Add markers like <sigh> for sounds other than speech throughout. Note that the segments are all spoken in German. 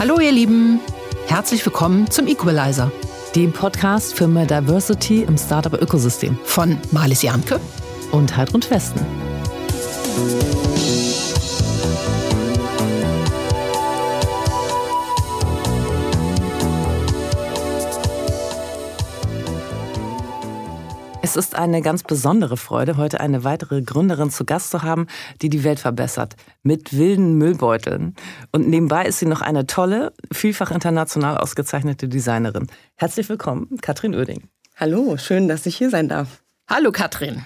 Hallo ihr Lieben, herzlich willkommen zum Equalizer, dem Podcast für mehr Diversity im Startup-Ökosystem von Marlies Janke und Heidrun Westen. Es ist eine ganz besondere Freude, heute eine weitere Gründerin zu Gast zu haben, die die Welt verbessert. Mit wilden Müllbeuteln. Und nebenbei ist sie noch eine tolle, vielfach international ausgezeichnete Designerin. Herzlich willkommen, Katrin Oeding. Hallo, schön, dass ich hier sein darf. Hallo, Katrin.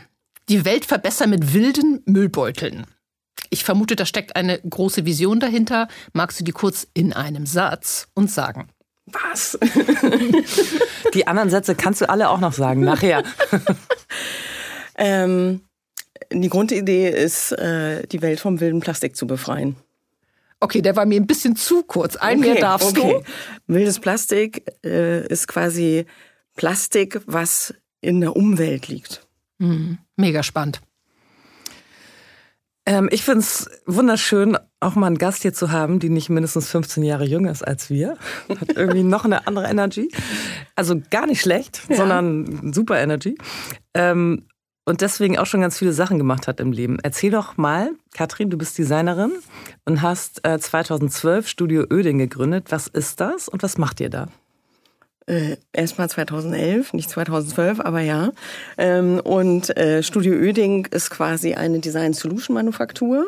Die Welt verbessern mit wilden Müllbeuteln. Ich vermute, da steckt eine große Vision dahinter. Magst du die kurz in einem Satz uns sagen? Was? Die anderen Sätze kannst du alle auch noch sagen, nachher. <laughs> ähm, die Grundidee ist, äh, die Welt vom wilden Plastik zu befreien. Okay, der war mir ein bisschen zu kurz. Ein okay, mehr darfst okay. du. Wildes Plastik äh, ist quasi Plastik, was in der Umwelt liegt. Mhm. Mega spannend. Ähm, ich finde es wunderschön, auch mal einen Gast hier zu haben, die nicht mindestens 15 Jahre jünger ist als wir. Hat <laughs> irgendwie noch eine andere Energy. Also gar nicht schlecht, ja. sondern super Energy. Ähm, und deswegen auch schon ganz viele Sachen gemacht hat im Leben. Erzähl doch mal, Katrin, du bist Designerin und hast äh, 2012 Studio Öding gegründet. Was ist das und was macht ihr da? Äh, Erstmal 2011, nicht 2012, aber ja. Ähm, und äh, Studio Öding ist quasi eine Design Solution Manufaktur.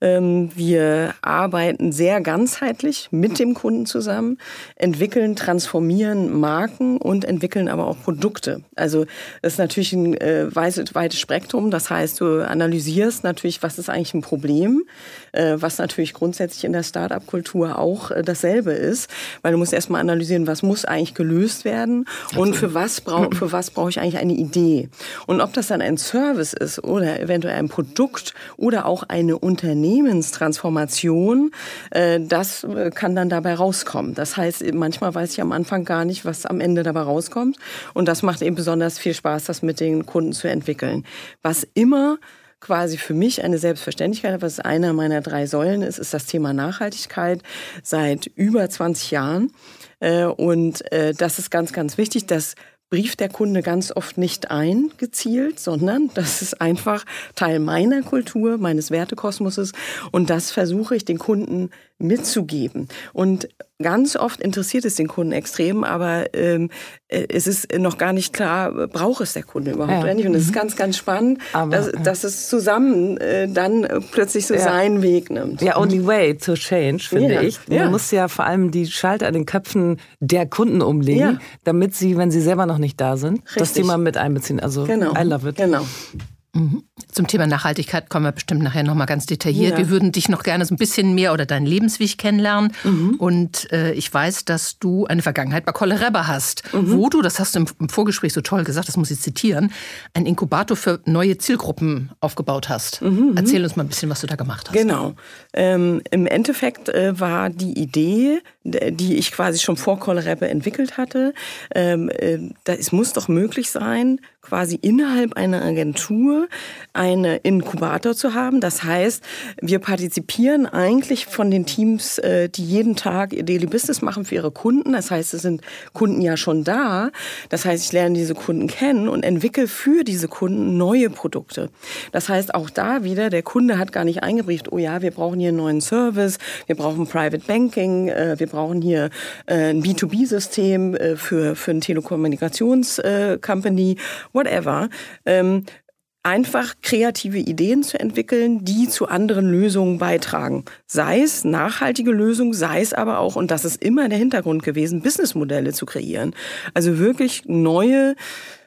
Ähm, wir arbeiten sehr ganzheitlich mit dem Kunden zusammen, entwickeln, transformieren Marken und entwickeln aber auch Produkte. Also das ist natürlich ein äh, weites, weites Spektrum. Das heißt, du analysierst natürlich, was ist eigentlich ein Problem, äh, was natürlich grundsätzlich in der Startup-Kultur auch äh, dasselbe ist, weil du musst erstmal analysieren, was muss eigentlich gelöst werden und für was brauche für was brauche ich eigentlich eine Idee. Und ob das dann ein Service ist oder eventuell ein Produkt oder auch eine Unternehmen Unternehmenstransformation, äh, das äh, kann dann dabei rauskommen. Das heißt, manchmal weiß ich am Anfang gar nicht, was am Ende dabei rauskommt. Und das macht eben besonders viel Spaß, das mit den Kunden zu entwickeln. Was immer quasi für mich eine Selbstverständlichkeit, was einer meiner drei Säulen ist, ist das Thema Nachhaltigkeit seit über 20 Jahren. Äh, und das ist ganz, ganz wichtig, dass brieft der Kunde ganz oft nicht ein, gezielt, sondern das ist einfach Teil meiner Kultur, meines Wertekosmoses. Und das versuche ich den Kunden mitzugeben. Und ganz oft interessiert es den Kunden extrem, aber ähm, äh, es ist noch gar nicht klar, braucht es der Kunde überhaupt ja. nicht. Und es ist mhm. ganz, ganz spannend, aber, dass, ja. dass es zusammen äh, dann plötzlich so ja. seinen Weg nimmt. Ja, only way to change, finde ich. Man muss ja vor allem die Schalter an den Köpfen der Kunden umlegen, damit sie, wenn sie selber noch nicht da sind, Richtig. das Thema mit einbeziehen. Also genau. I love it. Genau. Zum Thema Nachhaltigkeit kommen wir bestimmt nachher nochmal ganz detailliert. Ja. Wir würden dich noch gerne so ein bisschen mehr oder deinen Lebensweg kennenlernen. Mhm. Und äh, ich weiß, dass du eine Vergangenheit bei Kolle hast, mhm. wo du, das hast du im, Vorgespräch so toll gesagt, das muss ich zitieren, einen Inkubator für neue Zielgruppen aufgebaut hast. Mhm. mhm. Erzähl uns mal ein bisschen, was du da gemacht hast. Genau. Ähm, Im Endeffekt äh, war die Idee, die ich quasi schon vor Kolle entwickelt hatte, ähm, äh, da, es muss doch möglich sein, quasi innerhalb einer Agentur einen Inkubator zu haben. Das heißt, wir partizipieren eigentlich von den Teams, äh, die jeden Tag ihr Daily Business machen für ihre Kunden. Das heißt, es sind Kunden ja schon da. Das heißt, ich lerne diese Kunden kennen und entwickle für diese Kunden neue Produkte. Das heißt, auch da wieder, der Kunde hat gar nicht eingebrieft, oh ja, wir brauchen hier einen neuen Service, wir brauchen Private Banking, äh, wir brauchen hier äh, ein B2B-System für, für eine Telekommunikations-Company whatever. Ähm, einfach kreative Ideen zu entwickeln, die zu anderen Lösungen beitragen. Sei es nachhaltige Lösungen, sei es aber auch, und das ist immer der Hintergrund gewesen, Businessmodelle zu kreieren. Also wirklich neue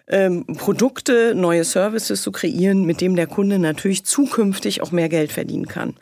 ähm, Produkte, neue Services zu kreieren, mit dem der Kunde natürlich zukünftig auch mehr Geld verdienen kann.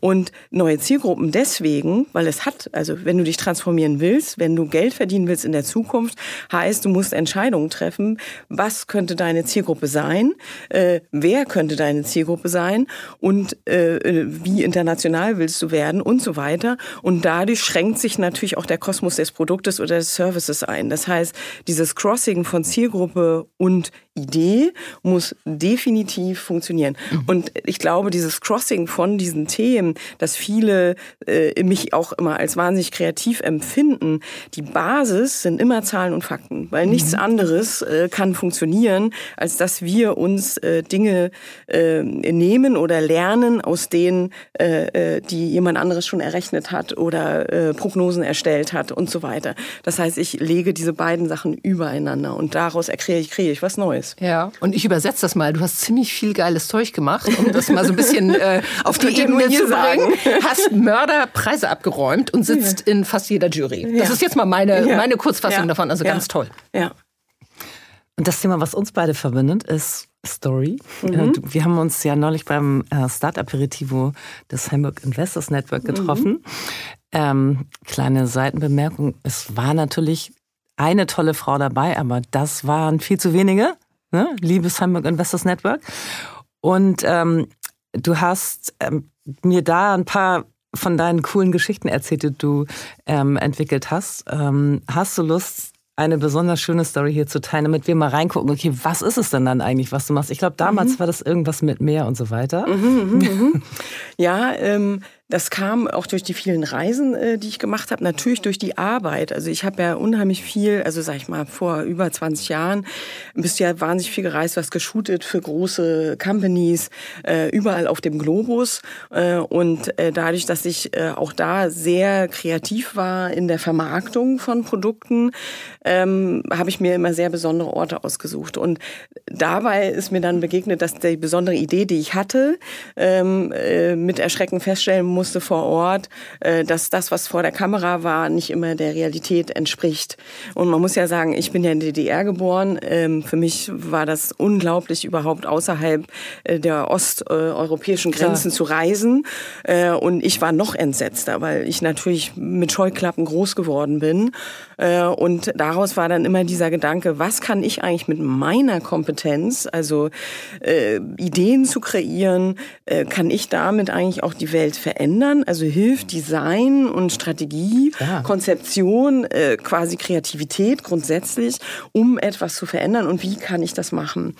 Und neue Zielgruppen deswegen, weil es hat, also wenn du dich transformieren willst, wenn du Geld verdienen willst in der Zukunft, heißt, du musst Entscheidungen treffen, was könnte deine Zielgruppe sein, äh, wer könnte deine Zielgruppe sein und äh, wie international willst du werden und so weiter. Und dadurch schränkt sich natürlich auch der Kosmos des Produktes oder des Services ein. Das heißt, dieses Crossing von Zielgruppe und Idee muss definitiv funktionieren. Mhm. Und ich glaube, dieses Crossing von diesen Themen, dass viele äh, mich auch immer als wahnsinnig kreativ empfinden, die Basis sind immer Zahlen und Fakten, weil nichts mhm. anderes äh, kann funktionieren, als dass wir uns äh, Dinge äh, nehmen oder lernen aus denen, äh, äh, die jemand anderes schon errechnet hat oder Prognosen erstellt hat und so weiter. Das heißt, ich lege diese beiden Sachen übereinander und daraus kreiere ich, kreiere ich was Neues. Ja, und ich übersetze das mal. Du hast ziemlich viel geiles Zeug gemacht, um das mal so ein bisschen äh, <laughs> auf die Ebene zu bringen. <laughs> Hast Mörderpreise abgeräumt und sitzt ja. in fast jeder Jury. Das ja. ist jetzt mal meine, ja. meine Kurzfassung davon, also ganz toll. Ja. Und das Thema, was uns beide verbindet, ist Story. Mhm. Wir haben uns ja neulich beim äh, Start-Aperitivo des Hamburg Investors Network getroffen. Mhm. Ähm, kleine Seitenbemerkung, es war natürlich eine tolle Frau dabei, aber das waren viel zu wenige, ne? liebes Hamburg Investors Network. Und ähm, du hast ähm, mir da ein paar von deinen coolen Geschichten erzählt, die du ähm, entwickelt hast. Ähm, hast du Lust, eine besonders schöne Story hier zu teilen, damit wir mal reingucken, okay, was ist es denn dann eigentlich, was du machst? Ich glaube, damals mhm. war das irgendwas mit Meer und so weiter. Mhm, mh, mh. <laughs> ja, ähm, das kam auch durch die vielen Reisen, äh, die ich gemacht habe, natürlich durch die Arbeit. Also ich habe ja unheimlich viel, also sag ich mal, vor über 20 Jahren bist du ja wahnsinnig viel gereist, was geshootet für große Companies, äh, überall auf dem Globus. Äh, und dadurch, dass ich auch da sehr kreativ war in der Vermarktung von Produkten, ähm, habe ich mir immer sehr besondere Orte ausgesucht. Und dabei ist mir dann begegnet, dass die besondere Idee, die ich hatte, ähm, äh, mit Erschrecken feststellen musste vor Ort, äh, dass das, was vor der Kamera war, nicht immer der Realität entspricht. Und man muss ja sagen, ich bin ja in der DDR geboren. Ähm, für mich war das unglaublich, überhaupt außerhalb äh, der osteuropäischen Grenzen Klar. zu reisen. Äh, und ich war noch entsetzter, weil ich natürlich mit Scheuklappen groß geworden bin. Und daraus war dann immer dieser Gedanke, was kann ich eigentlich mit meiner Kompetenz, also Ideen zu kreieren, kann ich damit eigentlich auch die Welt verändern? Verändern? Also hilft Design und Strategie, ja. Konzeption, äh, quasi Kreativität grundsätzlich, um etwas zu verändern? Und wie kann ich das machen?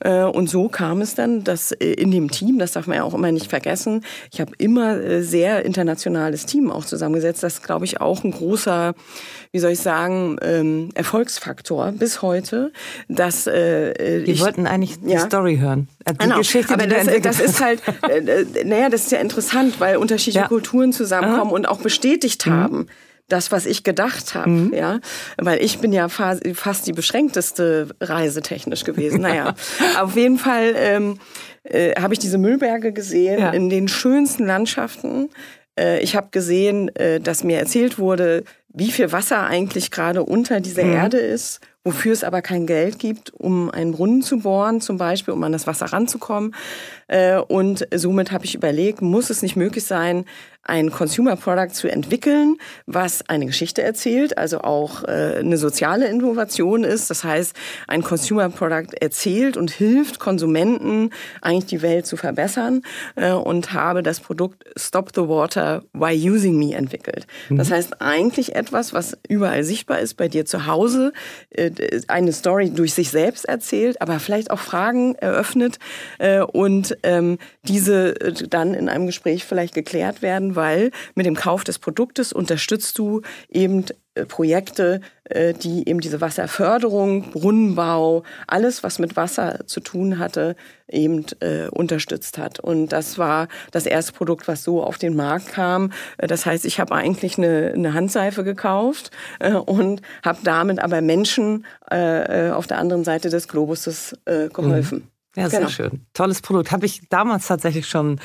Äh, und so kam es dann, dass äh, in dem Team, das darf man ja auch immer nicht vergessen, ich habe immer äh, sehr internationales Team auch zusammengesetzt. Das ist, glaube ich, auch ein großer, wie soll ich sagen, ähm, Erfolgsfaktor bis heute. Dass, äh, äh ich, wollten eigentlich die ja. Story hören. Die genau. Geschichte, Aber das, das ist halt, äh, naja, das ist ja interessant, weil unterschiedliche ja. Kulturen zusammenkommen Aha. und auch bestätigt mhm. haben das, was ich gedacht habe, mhm. ja, weil ich bin ja fast, fast die beschränkteste reisetechnisch gewesen. Naja, <laughs> auf jeden Fall ähm, äh, habe ich diese Müllberge gesehen ja. in den schönsten Landschaften. Äh, ich habe gesehen, äh, dass mir erzählt wurde, wie viel Wasser eigentlich gerade unter dieser mhm. Erde ist wofür es aber kein Geld gibt, um einen Brunnen zu bohren, zum Beispiel, um an das Wasser ranzukommen. Äh, und somit habe ich überlegt, muss es nicht möglich sein, ein Consumer Product zu entwickeln, was eine Geschichte erzählt, also auch äh, eine soziale Innovation ist. Das heißt, ein Consumer Product erzählt und hilft Konsumenten eigentlich die Welt zu verbessern äh, und habe das Produkt Stop the Water Why Using Me entwickelt. Das mhm. heißt eigentlich etwas, was überall sichtbar ist bei dir zu Hause, eine Story durch sich selbst erzählt, aber vielleicht auch Fragen eröffnet und ähm, diese äh, dann in einem Gespräch vielleicht geklärt werden, weil mit dem Kauf des Produktes unterstützt du eben äh, Projekte, äh, die eben diese Wasserförderung, Brunnenbau, alles, was mit Wasser zu tun hatte, eben unterstützt hat. Und das war das erste Produkt, was so auf den Markt kam. Das heißt, ich habe eigentlich eine, eine Handseife gekauft und habe damit aber Menschen auf der anderen Seite des Globuses geholfen. Mhm. Ja, sehr genau. schön. Tolles Produkt. Habe ich damals tatsächlich schon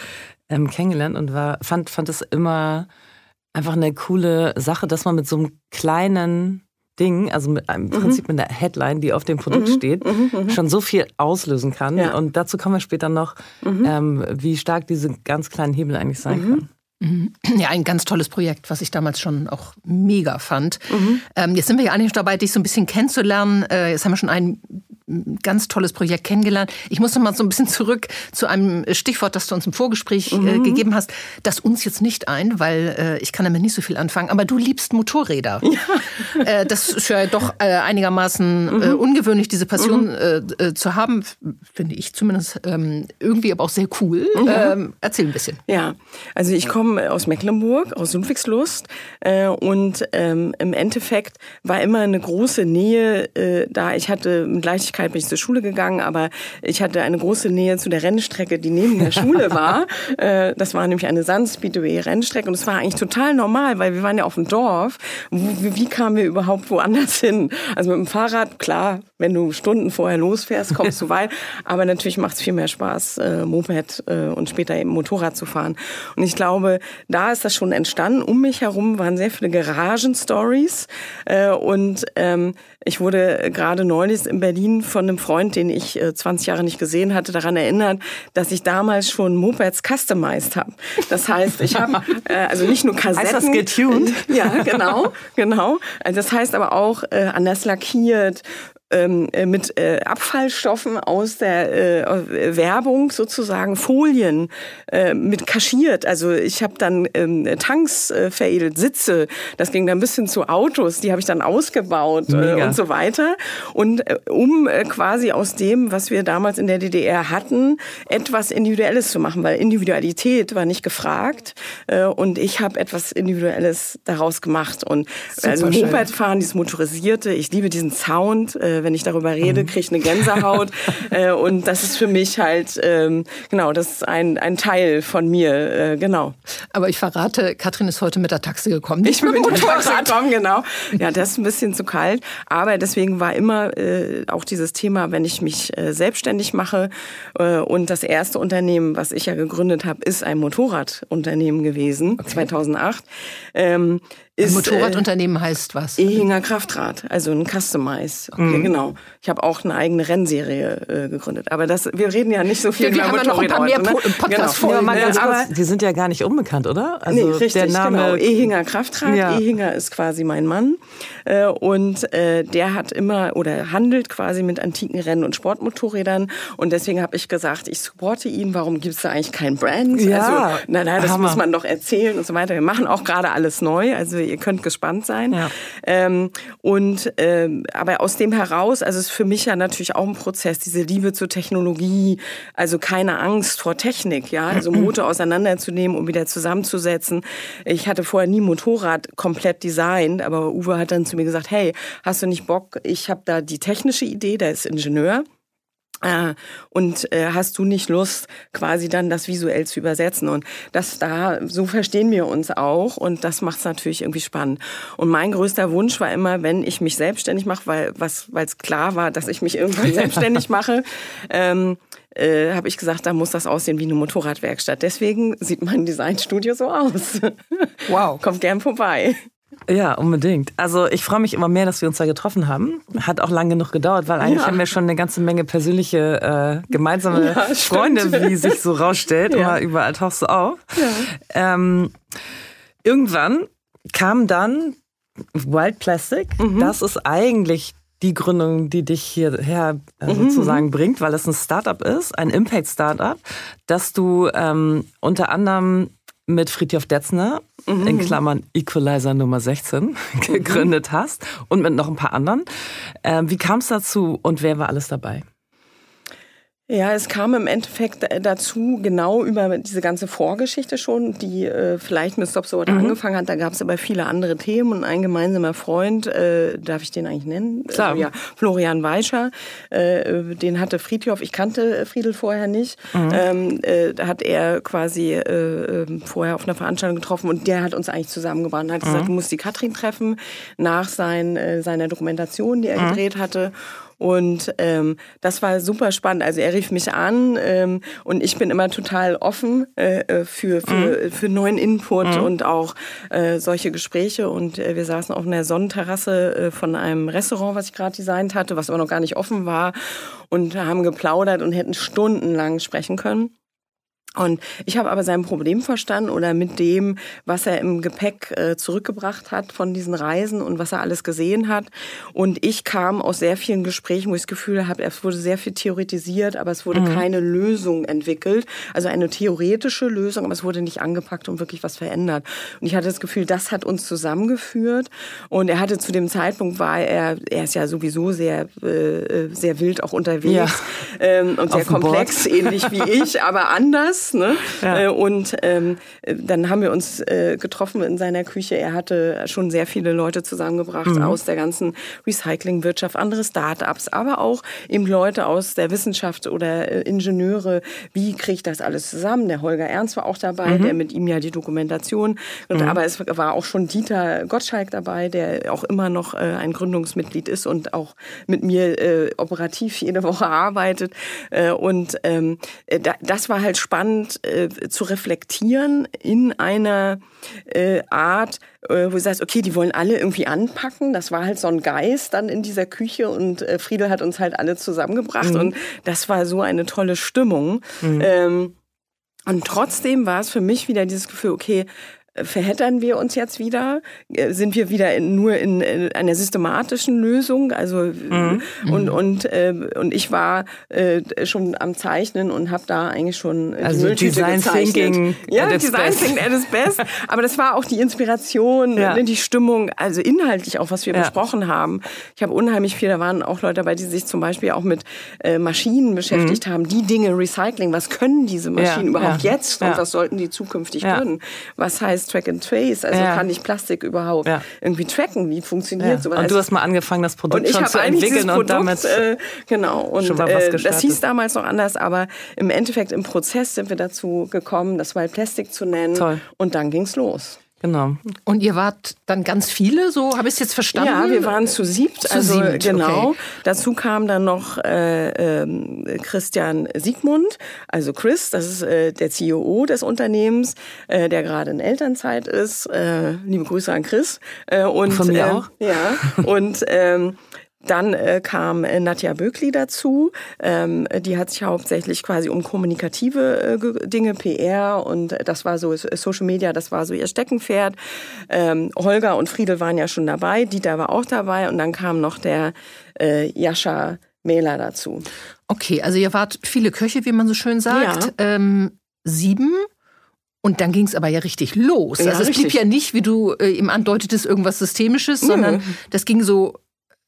ähm, kennengelernt und war, fand, fand es immer einfach eine coole Sache, dass man mit so einem kleinen Ding, also mit einem mhm. Prinzip mit einer Headline, die auf dem Produkt mhm. steht, mhm. mhm. schon so viel auslösen kann. Ja. Und dazu kommen wir später noch, mhm. ähm, wie stark diese ganz kleinen Hebel eigentlich sein mhm. können. <clears throat> Ja, ein ganz tolles Projekt, was ich damals schon auch mega fand. Mhm. Ähm, jetzt sind wir ja eigentlich dabei, dich so ein bisschen kennenzulernen. Äh, jetzt haben wir schon ein ganz tolles Projekt kennengelernt. Ich muss noch mal so ein bisschen zurück zu einem Stichwort, das du uns im Vorgespräch äh, mhm. gegeben hast. Das uns jetzt nicht ein, weil äh, ich kann damit nicht so viel anfangen. Aber du liebst Motorräder. Ja. <laughs> Äh, das ist ja doch äh, einigermaßen äh, mhm. ungewöhnlich, diese Passion mhm. zu haben, finde ich zumindest ähm, irgendwie aber auch sehr cool. Mhm. Ähm, erzähl ein bisschen. Ja, also ich komme aus Mecklenburg, aus Ludwigslust und ähm, im Endeffekt war immer eine große Nähe da. Ich hatte mit Leichtigkeit bin ich zur Schule gegangen, aber ich hatte eine große Nähe zu der Rennstrecke, die neben der Schule <laughs> war. das war nämlich eine Sand Speedway Rennstrecke und es war eigentlich total normal, weil wir waren ja auf dem Dorf. Wie, wie kamen wir überhaupt woanders hin? Also mit dem Fahrrad, klar, wenn du Stunden vorher losfährst, kommst du <laughs> weit. Aber natürlich macht es viel mehr Spaß, äh, Moped äh, und später eben Motorrad zu fahren. Und ich glaube, da ist das schon entstanden. Um mich herum waren sehr viele Garagen-Stories. Äh, und ähm, ich wurde gerade neulich in Berlin von einem Freund, den ich 20 äh, Jahre nicht gesehen hatte, daran erinnert, dass ich damals schon Mopeds customized habe. Das heißt, ich habe <laughs> äh, also nicht nur Kassetten. Heißt das getuned? Ja, genau, genau. Das heißt aber auch äh, anders lackiert, ähm, äh, mit äh, Abfallstoffen aus der äh, Werbung sozusagen Folien äh, mit kaschiert. Also ich habe dann ähm, Tanks äh, veredelt, Sitze. Das ging dann bis hin zu Autos. Die habe ich dann ausgebaut äh, und so weiter. Und äh, um äh, quasi aus dem, was wir damals in der DDR hatten, etwas Individuelles zu machen, weil Individualität war nicht gefragt. Äh, und ich habe etwas Individuelles daraus gemacht. Und Super also Mopedfahren, dieses Motorisierte, ich liebe diesen Sound. Äh, wenn ich darüber rede, mhm. kriege ich eine Gänsehaut. <laughs> äh, und das ist für mich halt, ähm, genau, das ist ein, ein Teil von mir, äh, genau. Aber ich verrate, Katrin ist heute mit der Taxe gekommen. Ich bin mit der Taxe gekommen, genau. Ja, das ist ein bisschen zu kalt. Aber deswegen war immer äh, auch dieses Thema, wenn ich mich äh, selbstständig mache äh, und das erste Unternehmen, was ich ja gegründet habe, ist ein Motorradunternehmen gewesen, okay. 2008. Ähm, ist, ein Motorradunternehmen äh, heißt was? Ehinger Kraftrad, also ein Customize. Okay, mhm. genau. Ich habe auch eine eigene Rennserie äh, gegründet. Aber das, wir reden ja nicht so viel wir, wir haben noch ein paar mehr ne? Podcast genau. ja, ja, aber die sind ja gar nicht unbekannt, oder? Also nee, richtig, der Name genau. Ehinger Kraftrad. Ja. Ehinger ist quasi mein Mann. Äh, und äh, der hat immer oder handelt quasi mit antiken Rennen- und Sportmotorrädern. Und deswegen habe ich gesagt, ich supporte ihn. Warum gibt es da eigentlich kein Brand? Ja. Also, na, na, das Hammer. muss man doch erzählen und so weiter. Wir machen auch gerade alles neu. Also ihr könnt gespannt sein. Ja. Ähm, und ähm, aber aus dem heraus, also es ist für mich ja natürlich auch ein Prozess, diese Liebe zur Technologie, also keine Angst vor Technik, ja, also <clears throat> Motor auseinanderzunehmen und wieder zusammenzusetzen. Ich hatte vorher nie Motorrad komplett designt, aber Uwe hat dann zu mir gesagt, hey, hast du nicht Bock? Ich habe da die technische Idee, der ist Ingenieur. Äh, und äh, hast du nicht Lust, quasi dann das visuell zu übersetzen? Und das da, so verstehen wir uns auch und das macht es natürlich irgendwie spannend. Und mein größter Wunsch war immer, wenn ich mich selbstständig mache, weil was, weil es klar war, dass ich mich irgendwann <laughs> selbstständig mache, ähm, äh, habe ich gesagt, da muss das aussehen wie eine Motorradwerkstatt. Deswegen sieht mein Designstudio so aus. Wow. <laughs> Kommt gern vorbei. Ja, unbedingt. Also ich freue mich immer mehr, dass wir uns da getroffen haben. Hat auch lang genug gedauert, weil eigentlich ja. haben wir schon eine ganze Menge persönliche äh, gemeinsame ja, Freunde, wie sich so rausstellt. Ja. Überall tauchst du auf. Ja. Ähm, irgendwann kam dann Wild Plastic. Mhm. Das ist eigentlich die Gründung, die dich hierher äh, mhm. sozusagen bringt, weil es ein Startup ist, ein Impact-Startup, dass du ähm, unter anderem mit Friedhof Detzner, mhm. in Klammern Equalizer Nummer 16, <laughs> mhm. gegründet hast und mit noch ein paar anderen. Ähm, wie kam es dazu und wer war alles dabei? Ja, es kam im Endeffekt äh, dazu, genau über diese ganze Vorgeschichte schon, die äh, vielleicht mit Stop So mhm. angefangen hat. Da gab es aber viele andere Themen und ein gemeinsamer Freund, äh, darf ich den eigentlich nennen? Klar. Äh, ja, Florian Weischer, äh, den hatte Friedhof, ich kannte Friedel vorher nicht, mhm. ähm, äh, da hat er quasi äh, ähm, vorher auf einer Veranstaltung getroffen und der hat uns eigentlich zusammengebracht und hat mhm. gesagt, du musst die Katrin treffen nach sein, äh, seiner Dokumentation, die er mhm. gedreht hatte. Und ähm, das war super spannend. Also er rief mich an ähm, und ich bin immer total offen äh, äh, für, für, mhm. für neuen Input mhm. und auch äh, solche Gespräche. Und äh, wir saßen auf einer Sonnenterrasse äh, von einem Restaurant, was ich gerade designt hatte, was aber noch gar nicht offen war und haben geplaudert und hätten stundenlang sprechen können. Und ich habe aber sein Problem verstanden oder mit dem, was er im Gepäck äh, zurückgebracht hat von diesen Reisen und was er alles gesehen hat. Und ich kam aus sehr vielen Gesprächen, wo ich das Gefühl habe, es wurde sehr viel theoretisiert, aber es wurde mhm. keine Lösung entwickelt. Also eine theoretische Lösung, aber es wurde nicht angepackt und wirklich was verändert. Und ich hatte das Gefühl, das hat uns zusammengeführt. Und er hatte zu dem Zeitpunkt war er, er ist ja sowieso sehr, äh, sehr wild auch unterwegs ja. ähm, und sehr komplex, ähnlich wie ich, aber anders ist. Ne? Ja. Äh, und ähm, dann haben wir uns äh, getroffen in seiner Küche. Er hatte schon sehr viele Leute zusammengebracht mhm. aus der ganzen Recyclingwirtschaft, andere Start-ups, aber auch eben Leute aus der Wissenschaft oder äh, Ingenieure. Wie kriege ich das alles zusammen? Der Holger Ernst war auch dabei, mhm. der mit ihm ja die Dokumentation. Und, mhm. Aber es war auch schon Dieter Gottschalk dabei, der auch immer noch äh, ein Gründungsmitglied ist und auch mit mir äh, operativ jede Woche arbeitet. Äh, und ähm, da, das war halt spannend spannend äh, zu reflektieren in einer äh, Art, äh, wo du sagst, okay, die wollen alle irgendwie anpacken. Das war halt so ein Geist dann in dieser Küche und äh, Friedel hat uns halt alle zusammengebracht mhm. und das war so eine tolle Stimmung. Mhm. Ähm, und trotzdem war es für mich wieder dieses Gefühl, okay, verheddern wir uns jetzt wieder? Äh, sind wir wieder in, nur in, in, einer systematischen Lösung? Also mhm. und und äh, und ich war äh, schon am Zeichnen und habe da eigentlich schon die also Design gezeichnet. Thinking ja Design best. Thinking at its best. <laughs> Aber das war auch die Inspiration, ja. Ne, die Stimmung, also inhaltlich auch was wir ja. besprochen haben. Ich habe unheimlich viel. Da waren auch Leute dabei, die sich zum Beispiel auch mit äh, Maschinen beschäftigt mhm. haben. Die Dinge Recycling. Was können diese Maschinen ja. überhaupt jetzt und was sollten die zukünftig können? Was heißt ist Track and Trace. Also ja. kann ich Plastik überhaupt ja. irgendwie tracken? Wie funktioniert ja. sowas? Und du hast mal angefangen, das Produkt schon zu entwickeln und damit äh, genau. Und äh, das hieß damals noch anders, aber im Endeffekt im Prozess sind wir dazu gekommen, das Wild Plastic zu nennen. Toll. Und dann ging's los. Genau. Und ihr wart dann ganz viele, so habe ich es jetzt verstanden? Ja, wir waren zu siebt. Zu also siebt, genau. Okay. Dazu kam dann noch äh, äh, Christian Siegmund, also Chris, das ist äh, der CEO des Unternehmens, äh, der gerade in Elternzeit ist. Äh, liebe Grüße an Chris. Äh, und, Von mir auch. Ja. Und ähm, dann äh, kam äh, Nadja Böckli dazu. Ähm, die hat sich hauptsächlich quasi um kommunikative äh, Dinge, PR und das war so Social Media, das war so ihr Steckenpferd. Ähm, Holger und Friedel waren ja schon dabei, Dieter war auch dabei und dann kam noch der äh, Jascha Mähler dazu. Okay, also ihr wart viele Köche, wie man so schön sagt. Ja. Ähm, sieben und dann ging es aber ja richtig los. Ja, also es richtig. blieb ja nicht, wie du äh, ihm andeutetest, irgendwas Systemisches, sondern mhm. das ging so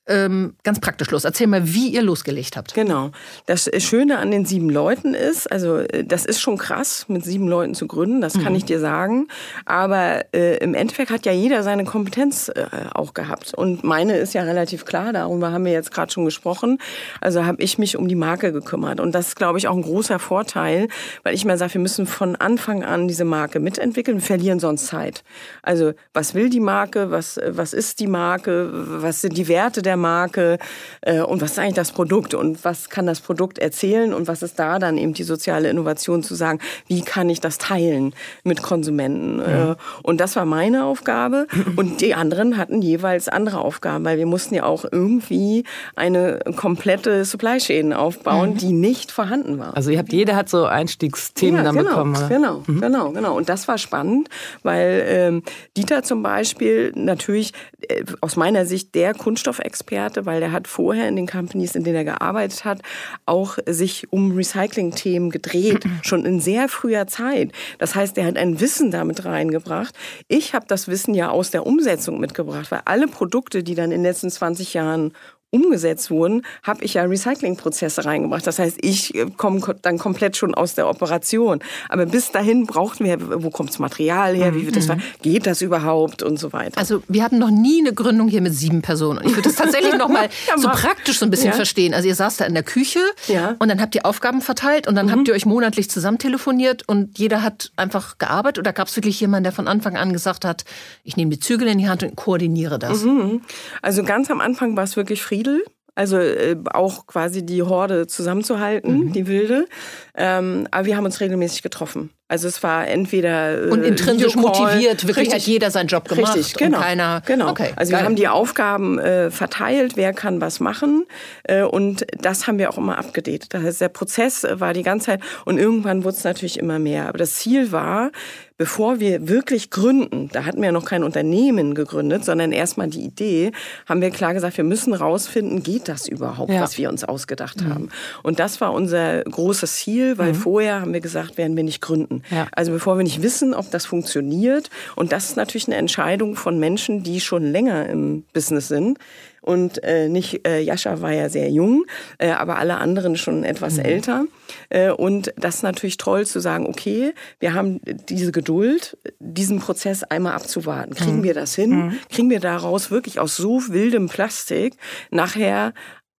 ähm, ganz praktisch los. Erzähl mal, wie ihr losgelegt habt. Genau. Das Schöne an den sieben Leuten ist, also äh, das ist schon krass, mit sieben Leuten zu gründen, das kann mhm. ich dir sagen. Aber äh, im Endeffekt hat ja jeder seine Kompetenz äh, auch gehabt. Und meine ist ja relativ klar, darüber haben wir jetzt gerade schon gesprochen. Also habe ich mich um die Marke gekümmert. Und das ist, glaube ich, auch ein großer Vorteil, weil ich mir sage, wir müssen von Anfang an diese Marke mitentwickeln, wir verlieren sonst Zeit. Also was will die Marke, was, was ist die Marke, was sind die Werte der der Marke äh, und was ist eigentlich das Produkt und was kann das Produkt erzählen und was ist da dann eben die soziale Innovation zu sagen, wie kann ich das teilen mit Konsumenten. Ja. Äh, und das war meine Aufgabe und die anderen hatten jeweils andere Aufgaben, weil wir mussten ja auch irgendwie eine komplette Supply Chain aufbauen, mhm. die nicht vorhanden war. Also ihr habt, jeder hat so Einstiegsthemen ja, dann genau, bekommen. Oder? Genau, mhm. genau, genau. Und das war spannend, weil ähm, Dieter zum Beispiel natürlich äh, aus meiner Sicht der Kunststoffexperte Experte, weil er hat vorher in den Companies, in denen er gearbeitet hat, auch sich um Recycling-Themen gedreht, <laughs> schon in sehr früher Zeit. Das heißt, er hat ein Wissen damit reingebracht. Ich habe das Wissen ja aus der Umsetzung mitgebracht, weil alle Produkte, die dann in den letzten 20 Jahren umgesetzt wurden, habe ich ja Recyclingprozesse reingebracht. Das heißt, ich äh, komme dann komplett schon aus der Operation. Aber bis dahin brauchten wir, wo kommt das Material her, wie wird das, mhm. geht das überhaupt und so weiter. Also wir hatten noch nie eine Gründung hier mit sieben Personen. ich würde das tatsächlich noch mal <laughs> ja, so praktisch so ein bisschen ja. verstehen. Also ihr saßt da in der Küche ja. und dann habt ihr Aufgaben verteilt und dann mhm. habt ihr euch monatlich zusammen telefoniert und jeder hat einfach gearbeitet oder gab es wirklich jemanden, der von Anfang an gesagt hat, ich nehme die Zügel in die Hand und koordiniere das? Mhm. Also ganz am Anfang war es wirklich Frieden Riedel. Also äh, auch quasi die Horde zusammenzuhalten, mhm. die Wilde. Ähm, aber wir haben uns regelmäßig getroffen. Also es war entweder äh, und intrinsisch motiviert, wirklich richtig. hat jeder seinen Job gemacht richtig, genau, und keiner. Genau. Okay, also geil. wir haben die Aufgaben äh, verteilt, wer kann was machen äh, und das haben wir auch immer abgedatet. Das heißt, der Prozess war die ganze Zeit und irgendwann wurde es natürlich immer mehr. Aber das Ziel war, bevor wir wirklich gründen, da hatten wir noch kein Unternehmen gegründet, sondern erstmal die Idee, haben wir klar gesagt, wir müssen rausfinden, geht das überhaupt, ja. was wir uns ausgedacht mhm. haben. Und das war unser großes Ziel, weil mhm. vorher haben wir gesagt, werden wir nicht gründen. Ja. Also bevor wir nicht wissen, ob das funktioniert. Und das ist natürlich eine Entscheidung von Menschen, die schon länger im Business sind und äh, nicht, äh, Jascha war ja sehr jung, äh, aber alle anderen schon etwas mhm. älter. Äh, und das ist natürlich toll zu sagen, okay, wir haben diese Geduld, diesen Prozess einmal abzuwarten. Kriegen mhm. wir das hin? Mhm. Kriegen wir daraus wirklich aus so wildem Plastik nachher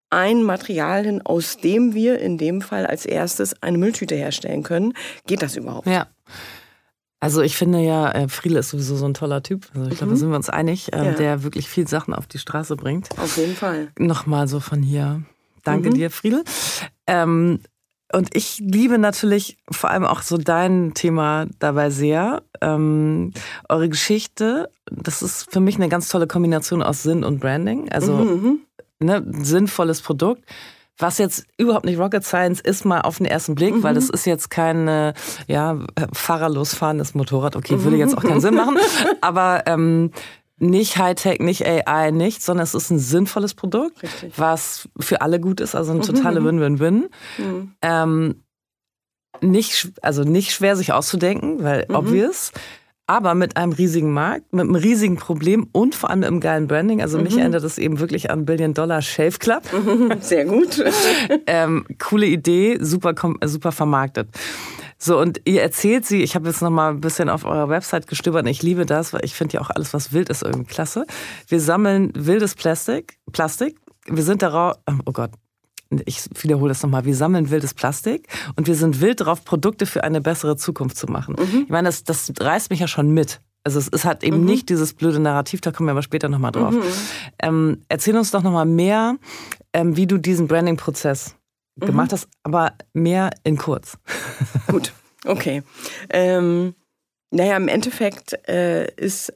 ein Material hin, aus dem wir in dem Fall als erstes eine Mülltüte herstellen können. Geht das überhaupt? Ja. Also ich finde ja, äh, Friedel ist sowieso so ein toller Typ. Also ich glaube, mhm. da sind wir uns einig, äh, ja. der wirklich viel Sachen auf die Straße bringt. Auf jeden Fall. Nochmal so von hier. Danke mhm. dir, Friedel. Ähm, und ich liebe natürlich vor allem auch so dein Thema dabei sehr. Ähm, eure Geschichte, das ist für mich eine ganz tolle Kombination aus Sinn und Branding. Also mhm. mhm. ne, sinnvolles Produkt was jetzt überhaupt nicht Rocket Science ist, mal auf den ersten Blick, mhm. weil das ist jetzt kein äh, ja, fahrerlos fahrendes Motorrad. Okay, würde jetzt auch keinen Sinn machen. Aber ähm, nicht Hightech, nicht AI, nichts, sondern es ist ein sinnvolles Produkt, Richtig. was für alle gut ist, also eine totale mhm. Win-Win-Win. Mhm. Ähm, nicht, also nicht schwer sich auszudenken, weil mhm. obvious aber mit einem riesigen Markt, mit einem riesigen Problem und vor allem im geilen Branding. Also mich mhm. erinnert es eben wirklich an Billion Dollar Shave Club. Sehr gut. <laughs> ähm, coole Idee, super, super vermarktet. So, und ihr erzählt sie, ich habe jetzt noch mal ein bisschen auf eurer Website gestöbert und ich liebe das, weil ich finde ja auch alles, was wild ist, irgendwie klasse. Wir sammeln wildes Plastik, Plastik. Wir sind darauf, oh Gott, ich wiederhole das nochmal, wir sammeln wildes Plastik und wir sind wild darauf, Produkte für eine bessere Zukunft zu machen. Mhm. Ich meine, das, das reißt mich ja schon mit. Also es, es hat eben mhm. nicht dieses blöde Narrativ, da kommen wir aber später nochmal drauf. Mhm. Ähm, erzähl uns doch nochmal mehr, ähm, wie du diesen Branding-Prozess mhm. gemacht hast, aber mehr in kurz. Gut, okay. Ähm, naja, im Endeffekt äh, ist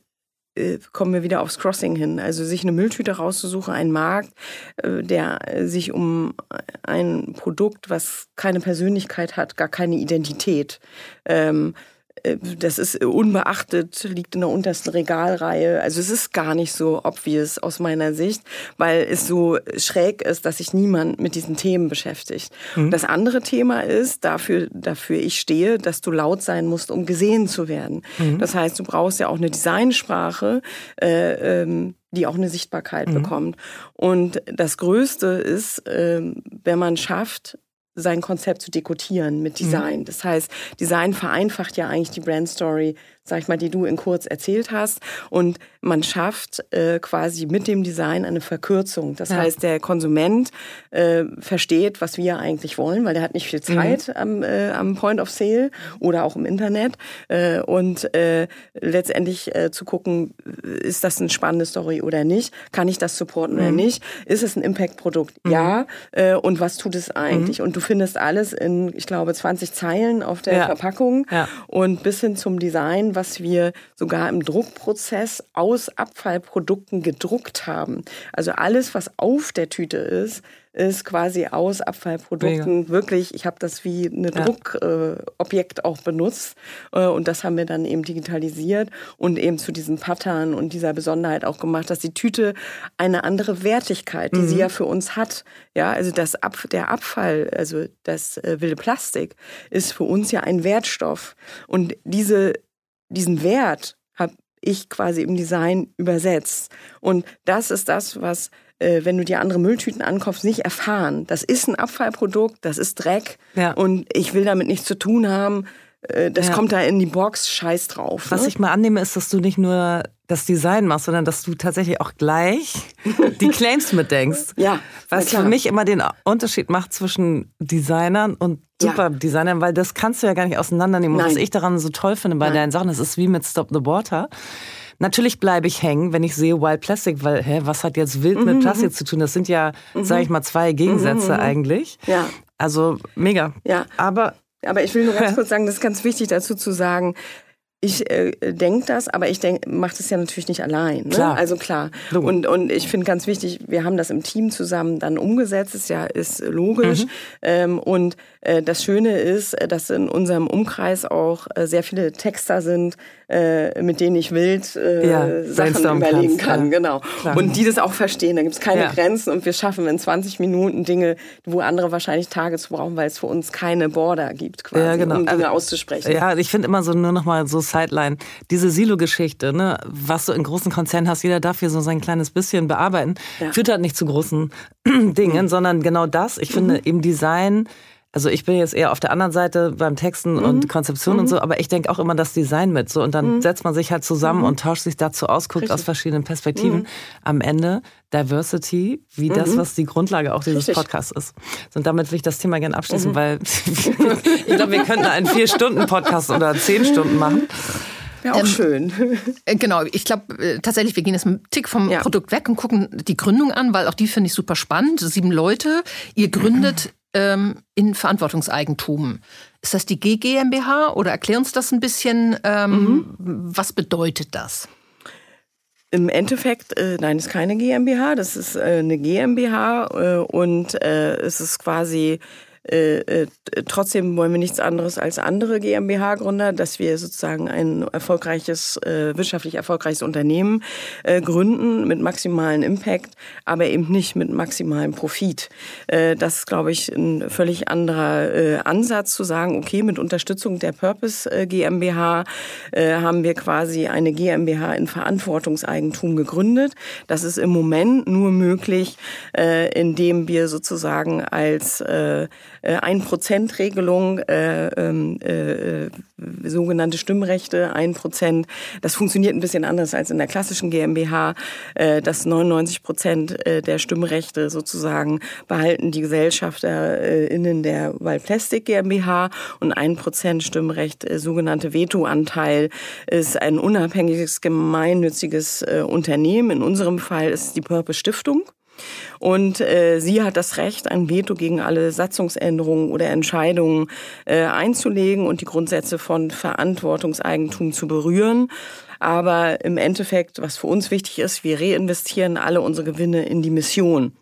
kommen wir wieder aufs Crossing hin. Also sich eine Mülltüte rauszusuchen, einen Markt, äh, der sich um ein Produkt, was keine Persönlichkeit hat, gar keine Identität, ähm, äh, das ist unbeachtet, liegt in der untersten Regalreihe. Also es ist gar nicht so obvious aus meiner Sicht, weil es so schräg ist, dass sich niemand mit diesen Themen beschäftigt. Mhm. Das andere Thema ist, dafür, dafür ich stehe, dass du laut sein musst, um gesehen zu werden. Mhm. Das heißt, du brauchst ja auch eine Designsprache, äh, ähm, die auch eine Sichtbarkeit mhm. bekommt. Und das Größte ist, äh, wenn man schafft, sein Konzept zu dekodieren mit. Design. Mhm. Das heißt, Design vereinfacht ja eigentlich die Brandstory sag ich mal, die du in kurz erzählt hast. Und man schafft äh, quasi mit dem Design eine Verkürzung. Das ja. heißt, der Konsument äh, versteht, was wir eigentlich wollen, weil der hat nicht viel mhm. Zeit mhm. am, äh, am Point of Sale oder auch im Internet. Äh, und äh, letztendlich äh, zu gucken, ist das eine spannende Story oder nicht? Kann ich das supporten mhm. oder nicht? Ist es ein Impact-Produkt? Mhm. Ja. Äh, und was tut es eigentlich? Mhm. Und du findest alles in, ich glaube, 20 Zeilen auf der ja. Verpackung ja. und bis hin zum Design, was wir sogar im Druckprozess aus Abfallprodukten gedruckt haben. Also alles, was auf der Tüte ist, ist quasi aus Abfallprodukten Mega. wirklich, ich habe das wie ein ja. Druckobjekt äh, auch benutzt äh, und das haben wir dann eben digitalisiert und eben zu diesem Pattern und dieser Besonderheit auch gemacht, dass die Tüte eine andere Wertigkeit, die mhm. sie ja für uns hat, ja, also das Ab der Abfall, also das äh, wilde Plastik ist für uns ja ein Wertstoff und diese diesen Wert habe ich quasi im Design übersetzt. Und das ist das, was, äh, wenn du dir andere Mülltüten ankaufst, nicht erfahren. Das ist ein Abfallprodukt, das ist Dreck ja. und ich will damit nichts zu tun haben. Äh, das ja. kommt da in die Box, scheiß drauf. Was ne? ich mal annehme, ist, dass du nicht nur das Design machst, sondern dass du tatsächlich auch gleich die Claims mitdenkst. ja. Was für mich immer den Unterschied macht zwischen Designern und Superdesignern, ja. weil das kannst du ja gar nicht auseinandernehmen. Nein. was ich daran so toll finde bei Nein. deinen Sachen, es ist wie mit Stop the Water. Natürlich bleibe ich hängen, wenn ich sehe Wild Plastic, weil, hä, was hat jetzt wild mit mhm, Plastik mhm. zu tun? Das sind ja, mhm. sage ich mal, zwei Gegensätze mhm, mhm, eigentlich. Ja. Also mega. Ja. Aber Aber ich will nur ganz kurz sagen, das ist ganz wichtig dazu zu sagen, ich äh, denke das, aber ich mache das ja natürlich nicht allein. Ne? Klar. Also klar. Und, und ich finde ganz wichtig, wir haben das im Team zusammen dann umgesetzt, ist ja ist logisch. Mhm. Ähm, und das Schöne ist, äh, dass in unserem Umkreis auch äh, sehr viele Texter sind, äh, mit denen ich wild äh, ja, Sachen überlegen kann. Ja. Genau. Klar. Und die das auch verstehen. Da gibt es keine ja. Grenzen und wir schaffen in 20 Minuten Dinge, wo andere wahrscheinlich Tage zu brauchen, weil es für uns keine Border gibt, quasi, ja, genau. um Dinge also, auszusprechen. Ja, ich finde immer so nur noch mal so Sideline, diese Silo-Geschichte, ne, was du in großen Konzernen hast, jeder darf hier so sein kleines bisschen bearbeiten, führt halt nicht zu großen <clears throat> Dingen, mhm. sondern genau das. Ich finde mhm. eben Design also ich bin jetzt eher auf der anderen Seite beim Texten mhm. und Konzeption mhm. und so, aber ich denke auch immer das Design mit. So und dann mhm. setzt man sich halt zusammen mhm. und tauscht sich dazu aus, guckt Richtig. aus verschiedenen Perspektiven. Mhm. Am Ende Diversity, wie das, mhm. was die Grundlage auch dieses Richtig. Podcasts ist. Und damit will ich das Thema gerne abschließen, weil <laughs> ich glaube, wir könnten einen vier Stunden Podcast oder zehn Stunden machen. Wäre auch ähm, schön. Äh, genau, ich glaube äh, tatsächlich, wir gehen jetzt einen Tick vom ja. Produkt weg und gucken die Gründung an, weil auch die finde ich super spannend. Sieben Leute. Ihr <clears throat> gründet ähm, in Verantwortungseigentum. Ist das die GmbH oder erklär uns das ein bisschen? Ähm, mhm. Was bedeutet das? Im Endeffekt, äh, nein, es ist keine GmbH, das ist äh, eine GmbH äh, und äh, es ist quasi äh, äh, trotzdem wollen wir nichts anderes als andere GmbH-Gründer, dass wir sozusagen ein erfolgreiches, äh, wirtschaftlich erfolgreiches Unternehmen äh, gründen mit maximalen Impact, aber eben nicht mit maximalem Profit. Äh, das ist, glaube ich, ein völlig anderer Ansatz zu sagen, okay, mit Unterstützung der Purpose GmbH haben wir quasi eine GmbH in Verantwortungseigentum gegründet. Das ist im Moment nur möglich, indem wir sozusagen als äh, äh, äh, ähm, äh, äh, sogenannte Stimmrechte, ein Prozent. Das funktioniert ein bisschen anders als in der klassischen GmbH, äh, dass 99 Prozent äh, der Stimmrechte sozusagen behalten die GesellschafterInnen der Waldplastik GmbH und ein Prozent Stimmrecht, äh, sogenannte Vetoanteil, ist ein unabhängiges gemeinnütziges äh, Unternehmen. In unserem Fall ist es die Purpose Stiftung. Und äh, sie hat das Recht, ein Veto gegen alle Satzungsänderungen oder Entscheidungen äh, einzulegen und die Grundsätze von Verantwortungseigentum zu berühren. Aber im Endeffekt, was für uns wichtig ist, wir reinvestieren alle unsere Gewinne in die Mission.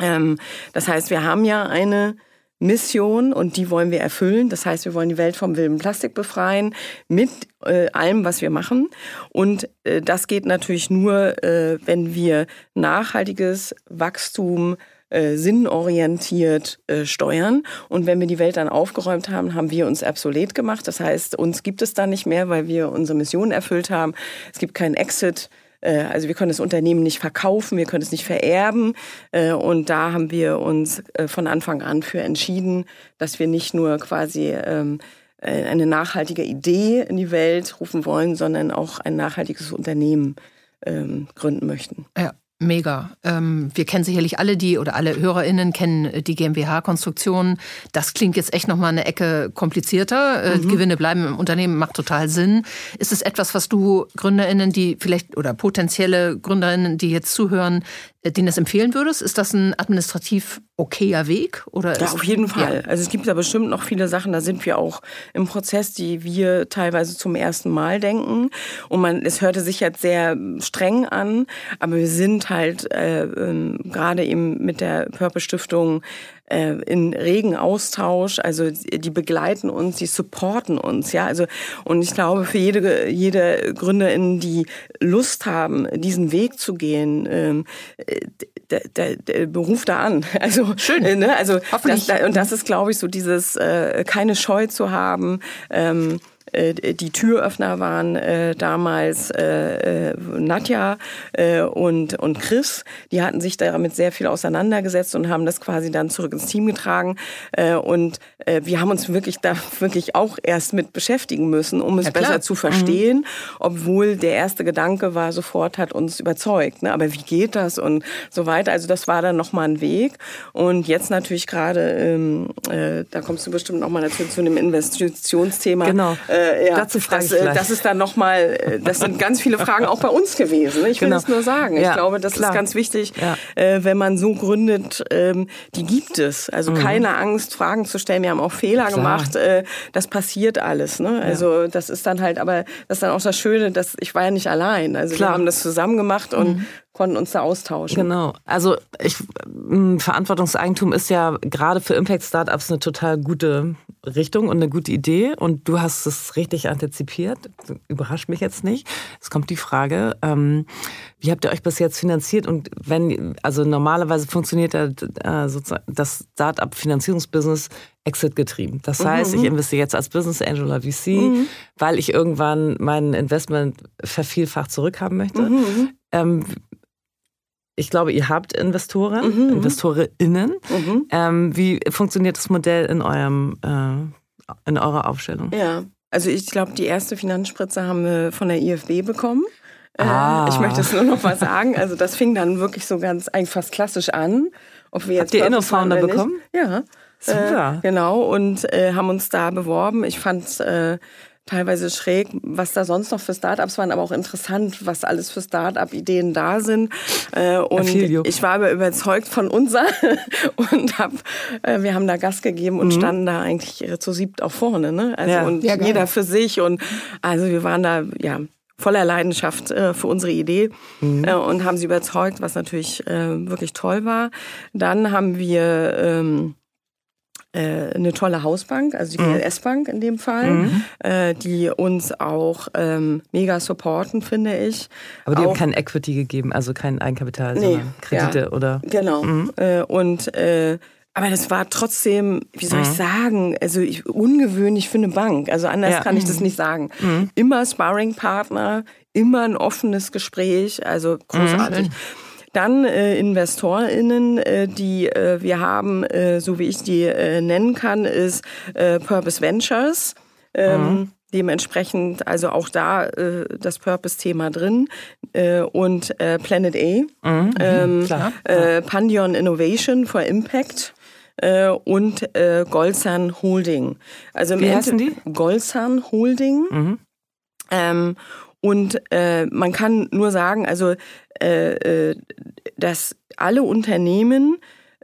Ähm, das heißt, wir haben ja eine Mission und die wollen wir erfüllen. Das heißt, wir wollen die Welt vom wilden Plastik befreien mit äh, allem, was wir machen. Und äh, das geht natürlich nur, äh, wenn wir nachhaltiges Wachstum äh, sinnorientiert äh, steuern. Und wenn wir die Welt dann aufgeräumt haben, haben wir uns obsolet gemacht. Das heißt, uns gibt es dann nicht mehr, weil wir unsere Mission erfüllt haben. Es gibt keinen Exit also wir können das Unternehmen nicht verkaufen, wir können es nicht vererben. Äh, und da haben wir uns äh, von Anfang an für entschieden, dass wir nicht nur quasi ähm, eine nachhaltige Idee in die Welt rufen wollen, sondern auch ein nachhaltiges Unternehmen ähm, gründen möchten. Ja. Mega. Ähm, wir kennen sicherlich alle die oder alle HörerInnen kennen die GmbH-Konstruktion. Das klingt jetzt echt nochmal eine Ecke komplizierter. Äh, mhm. Gewinne bleiben im Unternehmen, macht total Sinn. Ist es etwas, was du GründerInnen, die vielleicht oder potenzielle GründerInnen, die jetzt zuhören, äh, denen das empfehlen würdest? Ist das ein administrativ okayer Weg? Oder ja, auf jeden Fall. Ja. Also es gibt da bestimmt noch viele Sachen, da sind wir auch im Prozess, die wir teilweise zum ersten Mal denken. Und man, es hörte sich jetzt sehr streng an, aber wir sind halt äh, äh, gerade eben mit der Purpose Stiftung äh, in regen Austausch. Also die begleiten uns, die supporten uns. Ja, also und ich glaube für jede jede Gründerin, die Lust haben, diesen Weg zu gehen, ähm, der, der, der Beruf da an. <laughs> Also schön. Ne? Also das, und das ist, glaube ich, so dieses äh, keine Scheu zu haben. Ähm, äh, die Türöffner waren äh, damals äh, äh, Nadja äh, und, und Chris. Die hatten sich damit sehr viel auseinandergesetzt und haben das quasi dann zurück ins Team getragen. Äh, und äh, wir haben uns wirklich da <laughs> wirklich auch erst mit beschäftigen müssen, um es ja, besser zu verstehen, mhm. obwohl der erste Gedanke war, sofort hat uns überzeugt. Ne? Aber wie geht das und so weiter. Also das war dann nochmal ein Weg. Und jetzt natürlich gerade, ähm, äh, da kommst du bestimmt nochmal dazu zu einem Investitionsthema. Genau äh, ja, Dazu das, äh, das ist dann nochmal, äh, das sind ganz viele Fragen auch bei uns gewesen. Ich will genau. das nur sagen. Ja, ich glaube, das klar. ist ganz wichtig, ja. äh, wenn man so gründet, ähm, die gibt es. Also mhm. keine Angst, Fragen zu stellen. Wir haben auch Fehler klar. gemacht. Äh, das passiert alles. Ne? Also ja. das ist dann halt, aber das ist dann auch das Schöne, dass ich war ja nicht allein. Also klar. wir haben das zusammen gemacht und mhm konnten uns da austauschen. Genau. Also ich, Verantwortungseigentum ist ja gerade für Impact-Startups eine total gute Richtung und eine gute Idee. Und du hast es richtig antizipiert. Überrascht mich jetzt nicht. Es kommt die Frage, ähm, wie habt ihr euch bis jetzt finanziert? Und wenn, also normalerweise funktioniert ja äh, sozusagen das Startup-Finanzierungsbusiness Exit getrieben. Das heißt, mhm. ich investiere jetzt als Business Angel oder VC, mhm. weil ich irgendwann mein Investment vervielfacht zurückhaben möchte. Mhm. Ähm, ich glaube, ihr habt Investoren, mhm, mhm. Investorinnen. Mhm. Ähm, wie funktioniert das Modell in eurem äh, in eurer Aufstellung? Ja, also ich glaube, die erste Finanzspritze haben wir von der IFB bekommen. Äh, ah. Ich möchte es nur noch mal sagen. Also das fing dann wirklich so ganz eigentlich fast klassisch an. Ob wir jetzt Habt ihr InnoFounder bekommen? Ja. Super. Äh, genau, und äh, haben uns da beworben. Ich fand äh, teilweise schräg, was da sonst noch für Startups waren, aber auch interessant, was alles für Startup-Ideen da sind. Äh, und ich war aber überzeugt von unser <laughs> und hab, äh, wir haben da Gas gegeben und mhm. standen da eigentlich zu siebt auch vorne. Ne? Also ja. und ja, jeder für sich und also wir waren da ja voller Leidenschaft äh, für unsere Idee mhm. und haben sie überzeugt, was natürlich wirklich toll war. Dann haben wir ähm, äh, eine tolle Hausbank, also die mhm. GLS-Bank in dem Fall, mhm. äh, die uns auch ähm, mega supporten, finde ich. Aber die auch, haben kein Equity gegeben, also kein Eigenkapital, nee, sondern Kredite ja, oder? Genau. Mhm. Äh, und äh, aber das war trotzdem, wie soll ich mhm. sagen, also ich, ungewöhnlich für eine Bank. Also anders ja. kann ich das nicht sagen. Mhm. Immer Sparring-Partner, immer ein offenes Gespräch, also großartig. Mhm. Dann äh, InvestorInnen, äh, die äh, wir haben, äh, so wie ich die äh, nennen kann, ist äh, Purpose Ventures. Ähm, mhm. Dementsprechend also auch da äh, das Purpose-Thema drin äh, und äh, Planet A, mhm, ähm, klar, Äh, Pandion Innovation for Impact äh, und äh, Golsan Holding. Also im Wie heißen die? Golsan Holding. Mhm. Ähm, und äh, man kann nur sagen, also äh, äh, dass alle Unternehmen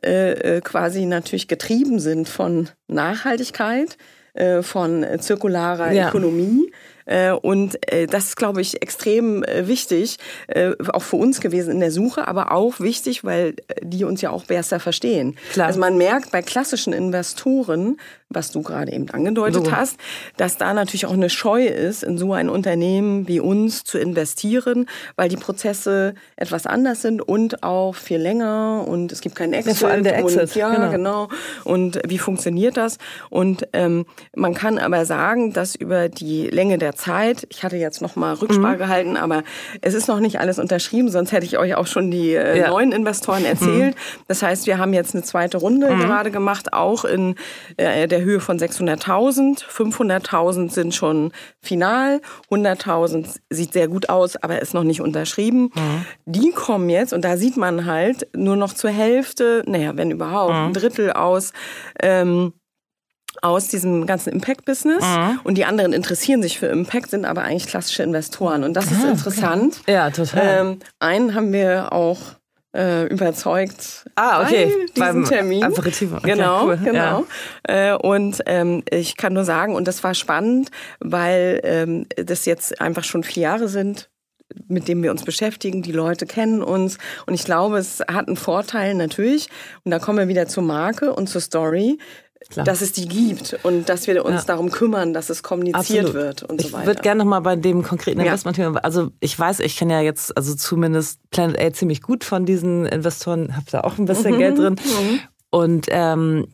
äh, äh, quasi natürlich getrieben sind von Nachhaltigkeit, äh, von zirkularer ja. Ökonomie äh, und das ist, glaube ich, extrem wichtig, auch für uns gewesen in der Suche, aber auch wichtig, weil die uns ja auch besser verstehen. Klar. Also man merkt bei klassischen Investoren, was du gerade eben angedeutet so. hast, dass da natürlich auch eine Scheu ist, in so ein Unternehmen wie uns zu investieren, weil die Prozesse etwas anders sind und auch viel länger und es gibt keinen Exit. Ja, vor allem der Exit. Und, ja, genau. genau. Und wie funktioniert das? Und ähm, man kann aber sagen, dass über die Länge der Zeit. Ich hatte jetzt noch mal Rücksprache mhm. gehalten, aber es ist noch nicht alles unterschrieben, sonst hätte ich euch auch schon die äh, ja. neuen Investoren erzählt. Mhm. Das heißt, wir haben jetzt eine zweite Runde mhm. gerade gemacht, auch in äh, der Höhe von 600.000. 500.000 sind schon final, 100.000 sieht sehr gut aus, aber ist noch nicht unterschrieben. Mhm. Die kommen jetzt und da sieht man halt nur noch zur Hälfte, naja, wenn überhaupt, ein mhm. Drittel aus. Ähm, aus diesem ganzen Impact-Business mhm. und die anderen interessieren sich für Impact, sind aber eigentlich klassische Investoren. Und das ist ah, interessant. Okay. Ja, total. Ähm, einen haben wir auch äh, überzeugt. Ah, okay. Bei diesem Termin. Aperitivo. Okay, genau, cool. genau. Ja. Äh, und ähm, ich kann nur sagen, und das war spannend, weil ähm, das jetzt einfach schon vier Jahre sind, mit dem wir uns beschäftigen. Die Leute kennen uns. Und ich glaube, es hat einen Vorteil natürlich. Und da kommen wir wieder zur Marke und zur Story. Klar. dass es die gibt und dass wir uns ja. darum kümmern, dass es kommuniziert Absolut. wird und so weiter. Ich würde gerne nochmal bei dem konkreten Investment, ja. also ich weiß, ich kenne ja jetzt also zumindest Planet A ziemlich gut von diesen Investoren, habe da auch ein bisschen mhm. Geld drin mhm. und ähm,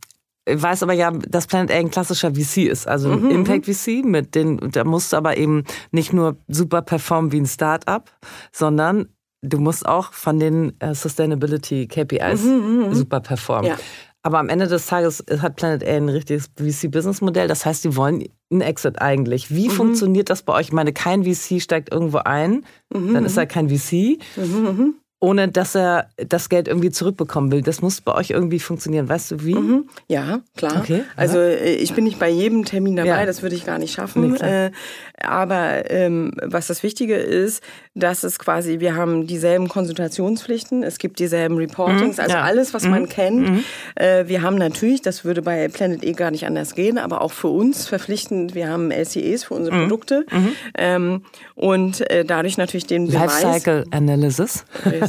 weiß aber ja, dass Planet A ein klassischer VC ist, also ein mhm. Impact VC, mit den, da musst du aber eben nicht nur super performen wie ein Startup, sondern du musst auch von den äh, Sustainability KPIs mhm, mhm, mhm, super performen. Ja. Aber am Ende des Tages hat Planet A ein richtiges VC-Business-Modell. Das heißt, die wollen einen Exit eigentlich. Wie mhm. funktioniert das bei euch? Ich meine, kein VC steigt irgendwo ein, mhm. dann ist er kein VC. Mhm. Ohne dass er das Geld irgendwie zurückbekommen will. Das muss bei euch irgendwie funktionieren. Weißt du wie? Mhm. Ja, klar. Okay. Also äh, ich bin nicht bei jedem Termin dabei, ja. das würde ich gar nicht schaffen. Nee, äh, aber ähm, was das Wichtige ist, dass es quasi, wir haben dieselben Konsultationspflichten, es gibt dieselben Reportings, mhm. also ja. alles, was mhm. man kennt. Mhm. Äh, wir haben natürlich, das würde bei Planet E gar nicht anders gehen, aber auch für uns verpflichtend, wir haben LCEs für unsere mhm. Produkte mhm. ähm, und äh, dadurch natürlich den Beweis. Lifecycle Analysis.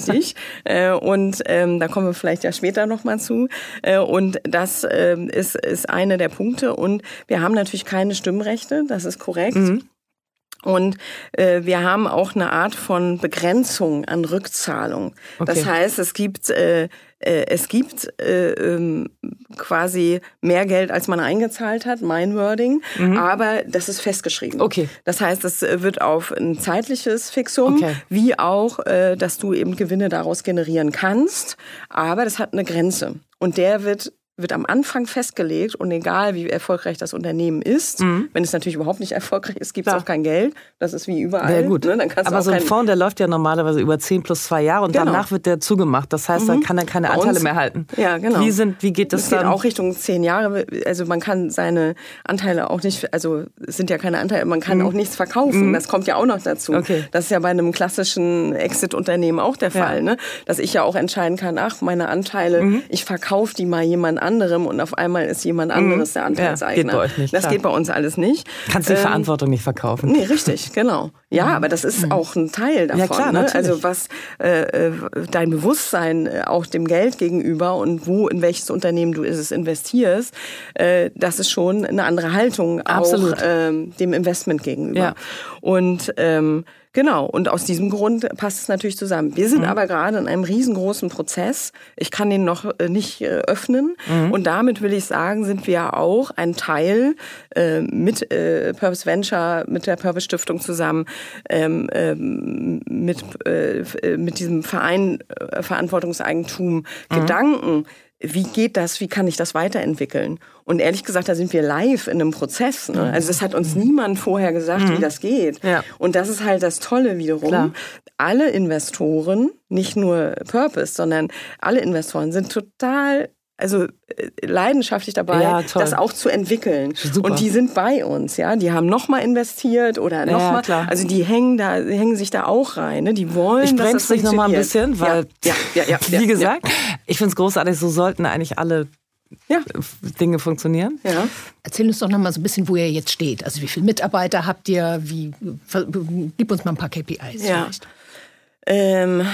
Richtig. äh, und ähm, da kommen wir vielleicht ja später nochmal zu. Äh, und das äh, ist, ist eine der Punkte. Und wir haben natürlich keine Stimmrechte, das ist korrekt. Mhm. Und äh, wir haben auch eine Art von Begrenzung an Rückzahlung. Okay. Das heißt, es gibt äh, es gibt äh, ähm, quasi mehr Geld, als man eingezahlt hat, mein Wording, mhm. aber das ist festgeschrieben. Okay. Das heißt, es wird auf ein zeitliches Fixum, okay. wie auch, äh, dass du eben Gewinne daraus generieren kannst, aber das hat eine Grenze. Und der wird wird am Anfang festgelegt und egal wie erfolgreich das Unternehmen ist, mhm. wenn es natürlich überhaupt nicht <laughs> erfolgreich ist, gibt es auch kein Geld. Das ist wie überall. Sehr gut. Ne? Aber so ein Fonds, der läuft ja normalerweise über 10 plus 2 Jahre und genau. danach wird der zugemacht. Das heißt, mhm. da kann er keine Anteile mehr halten. Ja, genau. Wie, sind, wie geht das, das dann? geht auch Richtung 10 Jahre. Also man kann seine Anteile auch nicht, also es sind ja keine Anteile, man kann mhm. auch nichts verkaufen. Mhm. Das kommt ja auch noch dazu. Okay. Das ist ja bei einem klassischen Exit-Unternehmen auch der Fall. Ja. Ne? Dass ich ja auch entscheiden kann, ach, meine Anteile, mhm. ich verkaufe die mal jemand anderem und auf einmal ist jemand anderes der Anteilseigner. Ja, geht bei euch nicht, das klar. geht bei uns alles nicht. Kannst du die ähm, Verantwortung nicht verkaufen. Nee, richtig, genau. Ja, mhm. aber das ist mhm. auch ein Teil davon. Ja, klar, ne? Also was äh, äh, dein Bewusstsein äh, auch dem Geld gegenüber und wo, in welches Unternehmen du es investierst, äh, das ist schon eine andere Haltung Absolut. auch ähm, dem Investment gegenüber. Ja. Und ähm, Genau, und aus diesem Grund passt es natürlich zusammen. Wir sind mhm. aber gerade in einem riesengroßen Prozess. Ich kann den noch äh, nicht äh, öffnen. Mhm. Und damit will ich sagen, sind wir auch ein Teil äh, mit äh, Purpose Venture, mit der Purpose Stiftung zusammen, ähm, ähm, mit, äh, mit diesem Verein äh, Verantwortungseigentum mhm. Gedanken wie geht das, wie kann ich das weiterentwickeln? Und ehrlich gesagt, da sind wir live in einem Prozess. Ne? Also das hat uns niemand vorher gesagt, mhm. wie das geht. Ja. Und das ist halt das Tolle wiederum. Klar. Alle Investoren, nicht nur Purpose, sondern alle Investoren sind total also äh, leidenschaftlich dabei, ja, das auch zu entwickeln. Super. Und die sind bei uns, ja. Die haben nochmal investiert oder nochmal. Ja, also die hängen da, hängen sich da auch rein. Ne? Die wollen. Ich bremse dich nochmal ein bisschen, weil, ja, ja, ja, <laughs> wie gesagt, ich finde es großartig, so sollten eigentlich alle ja. Dinge funktionieren. Ja. Erzähl uns doch noch mal so ein bisschen, wo ihr jetzt steht. Also wie viele Mitarbeiter habt ihr? Wie, gib uns mal ein paar KPIs ja. vielleicht. Ähm,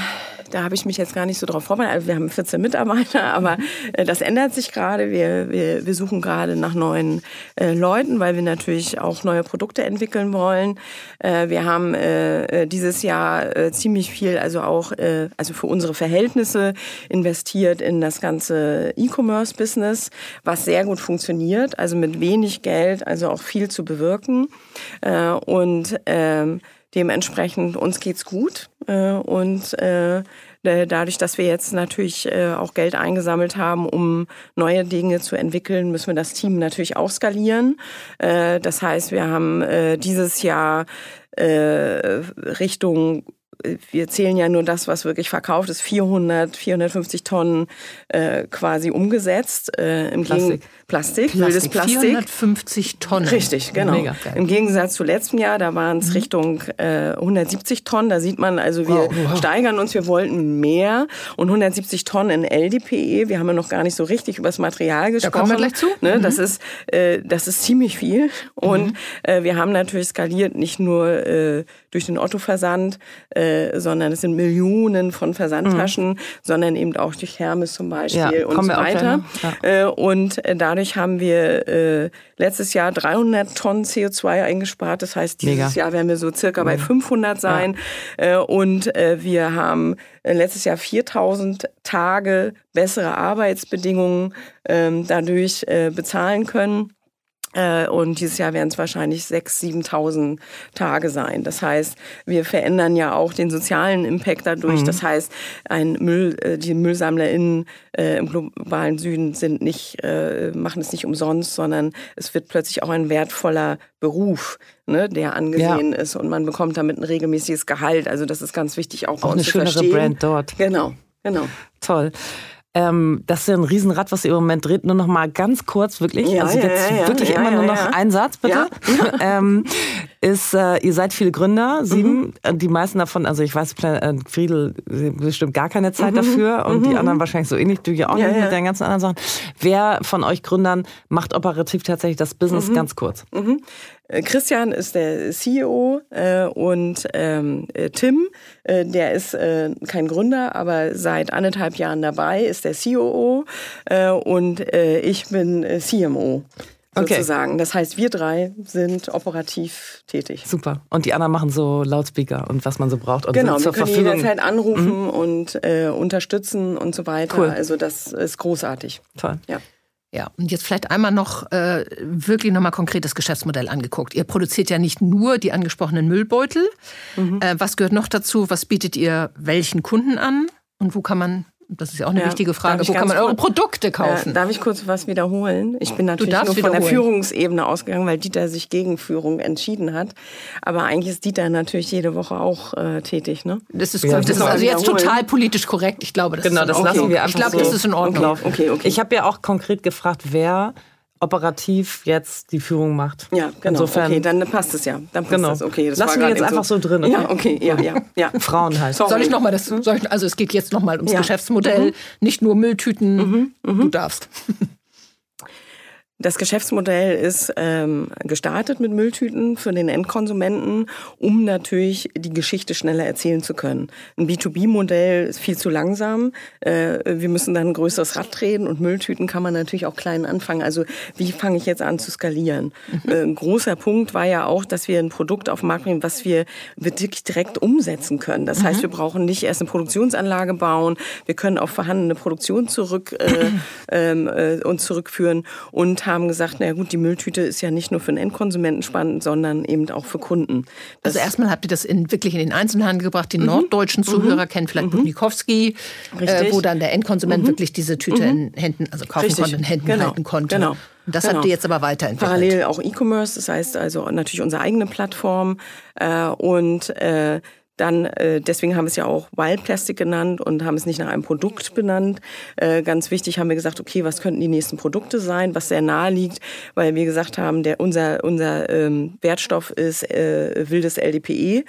da habe ich mich jetzt gar nicht so drauf vorbereitet. Also wir haben 14 Mitarbeiter, <laughs> aber äh, das ändert sich gerade. Wir, wir, wir suchen gerade nach neuen äh, Leuten, weil wir natürlich auch neue Produkte entwickeln wollen. Äh, wir haben äh, äh dieses Jahr ziemlich viel, also auch also für unsere Verhältnisse investiert in das ganze E-Commerce-Business, was sehr gut funktioniert, also mit wenig Geld, also auch viel zu bewirken. Und ähm, Dementsprechend uns geht's gut äh, und äh, dadurch, dass wir jetzt natürlich äh, auch Geld eingesammelt haben, um neue Dinge zu entwickeln, müssen wir das Team natürlich auch skalieren. Äh, das heißt, wir haben äh, dieses Jahr äh, Richtung wir zählen ja nur das, was wirklich verkauft ist, 400, 450 Tonnen äh, quasi umgesetzt. Äh, Im Plastik. Gegen Plastik, Plastik, wildes Plastik. 450 Tonnen. Richtig, genau. Im Gegensatz zu letztem Jahr, da waren es mhm. Richtung äh, 170 Tonnen. Da sieht man, also wir wow, wow. steigern uns, wir wollten mehr. Und 170 Tonnen in LDPE, wir haben ja noch gar nicht so richtig über das Material gesprochen. Da kommen wir gleich zu. Ne, mhm. das, ist, äh, das ist ziemlich viel. Und mhm. äh, wir haben natürlich skaliert, nicht nur äh, durch den Otto-Versand, äh, sondern es sind Millionen von Versandtaschen, mhm. sondern eben auch durch Hermes zum Beispiel ja, und so weiter. Ja. Äh, und äh, dadurch haben wir äh, letztes Jahr 300 Tonnen CO2 eingespart. Das heißt, dieses Mega. Jahr werden wir so circa bei 500 sein. Ja. Äh, und äh, wir haben äh, letztes Jahr 4000 Tage bessere Arbeitsbedingungen ähm, dadurch äh, bezahlen können. Äh, und dieses Jahr werden es wahrscheinlich 6.000, 7.000 Tage sein. Das heißt, wir verändern ja auch den sozialen Impact dadurch. Mhm. Das heißt, ein Müll, äh, die MüllsammlerInnen äh, im globalen Süden sind nicht, machen es nicht umsonst, sondern es wird plötzlich auch ein wertvoller Beruf, ne, der angesehen ja. ist und man bekommt damit ein regelmäßiges Gehalt. Also das ist ganz wichtig auch, auch eine schönere verstehen. Brand dort. Genau, genau. Toll. Ähm, das ist ja ein Riesenrad, was ihr im Moment dreht. Nur noch mal ganz kurz, wirklich. Ja, also jetzt ja, ja, wirklich immer nur noch ein Satz, bitte. <laughs> ähm, ist, äh, ihr seid viele Gründer, sieben. Mhm. Die meisten davon, also ich weiß, äh, Friedel bestimmt gar keine Zeit mhm. dafür und mhm. die anderen wahrscheinlich so ähnlich. Du ja auch nicht mit deinen ganzen anderen Sachen. Wer von euch Gründern macht operativ tatsächlich das Business? Mhm. Ganz kurz. Äh, Christian ist der CEO äh, und ähm, äh, Tim, äh, der ist äh, kein Gründer, aber seit anderthalb Jahren dabei, ist der COO äh, und äh, ich bin äh, CMO. Sozusagen. Okay. Das heißt, wir drei sind operativ tätig. Super. Und die anderen machen so Lautspeaker und was man so braucht. Und genau, wir können Verfügung. jederzeit anrufen mhm. und äh, unterstützen und so weiter. Cool. Also das ist großartig. Toll. Ja. Ja, und jetzt vielleicht einmal noch äh, wirklich nochmal konkretes Geschäftsmodell angeguckt. Ihr produziert ja nicht nur die angesprochenen Müllbeutel. Mhm. Äh, was gehört noch dazu? Was bietet ihr welchen Kunden an? Und wo kann man das ist ja auch eine ja, wichtige Frage. Wo kann man eure Produkte kaufen? Ja, darf ich kurz was wiederholen? Ich bin natürlich nur von der Führungsebene ausgegangen, weil Dieter sich gegen Führung entschieden hat. Aber eigentlich ist Dieter natürlich jede Woche auch äh, tätig, ne? Das ist, ja, das ist also jetzt total politisch korrekt. Ich glaube, das genau, ist das okay. lassen wir einfach Ich glaube, so das ist in Ordnung. Okay, okay, okay. Ich habe ja auch konkret gefragt, wer operativ jetzt die Führung macht. Ja, genau. Insofern, okay, dann passt es ja. Dann passt genau. das. Okay, das Lassen wir jetzt einfach so, so drin. Okay? Ja, okay, ja, ja, <laughs> ja. Frauen halt. Sorry. Soll ich noch mal das? Soll ich, also es geht jetzt noch mal ums ja. Geschäftsmodell, mhm. nicht nur Mülltüten. Mhm. Mhm. Du darfst. <laughs> Das Geschäftsmodell ist ähm, gestartet mit Mülltüten für den Endkonsumenten, um natürlich die Geschichte schneller erzählen zu können. Ein B2B-Modell ist viel zu langsam. Äh, wir müssen dann ein größeres Rad drehen und Mülltüten kann man natürlich auch klein anfangen. Also wie fange ich jetzt an zu skalieren? Mhm. Äh, ein großer Punkt war ja auch, dass wir ein Produkt auf den Markt bringen, was wir wirklich direkt umsetzen können. Das mhm. heißt, wir brauchen nicht erst eine Produktionsanlage bauen. Wir können auf vorhandene Produktion zurück äh, <clears throat> ähm, äh, uns zurückführen und haben gesagt, na gut, die Mülltüte ist ja nicht nur für den Endkonsumenten spannend, sondern eben auch für Kunden. Das also erstmal habt ihr das in, wirklich in den Einzelhandel gebracht. Die mhm. norddeutschen mhm. Zuhörer mhm. kennen vielleicht mhm. Buchnikowski, äh, wo dann der Endkonsument mhm. wirklich diese Tüte in mhm. Händen, also kaufen Richtig. konnte, in Händen genau. halten konnte. Genau. Das genau. habt ihr jetzt aber weiterentwickelt. Parallel auch E-Commerce, das heißt also natürlich unsere eigene Plattform äh, und äh, dann, äh, deswegen haben wir es ja auch Wild Plastic genannt und haben es nicht nach einem Produkt benannt. Äh, ganz wichtig haben wir gesagt, okay, was könnten die nächsten Produkte sein, was sehr nahe liegt, weil wir gesagt haben, der, unser, unser ähm, Wertstoff ist äh, wildes LDPE,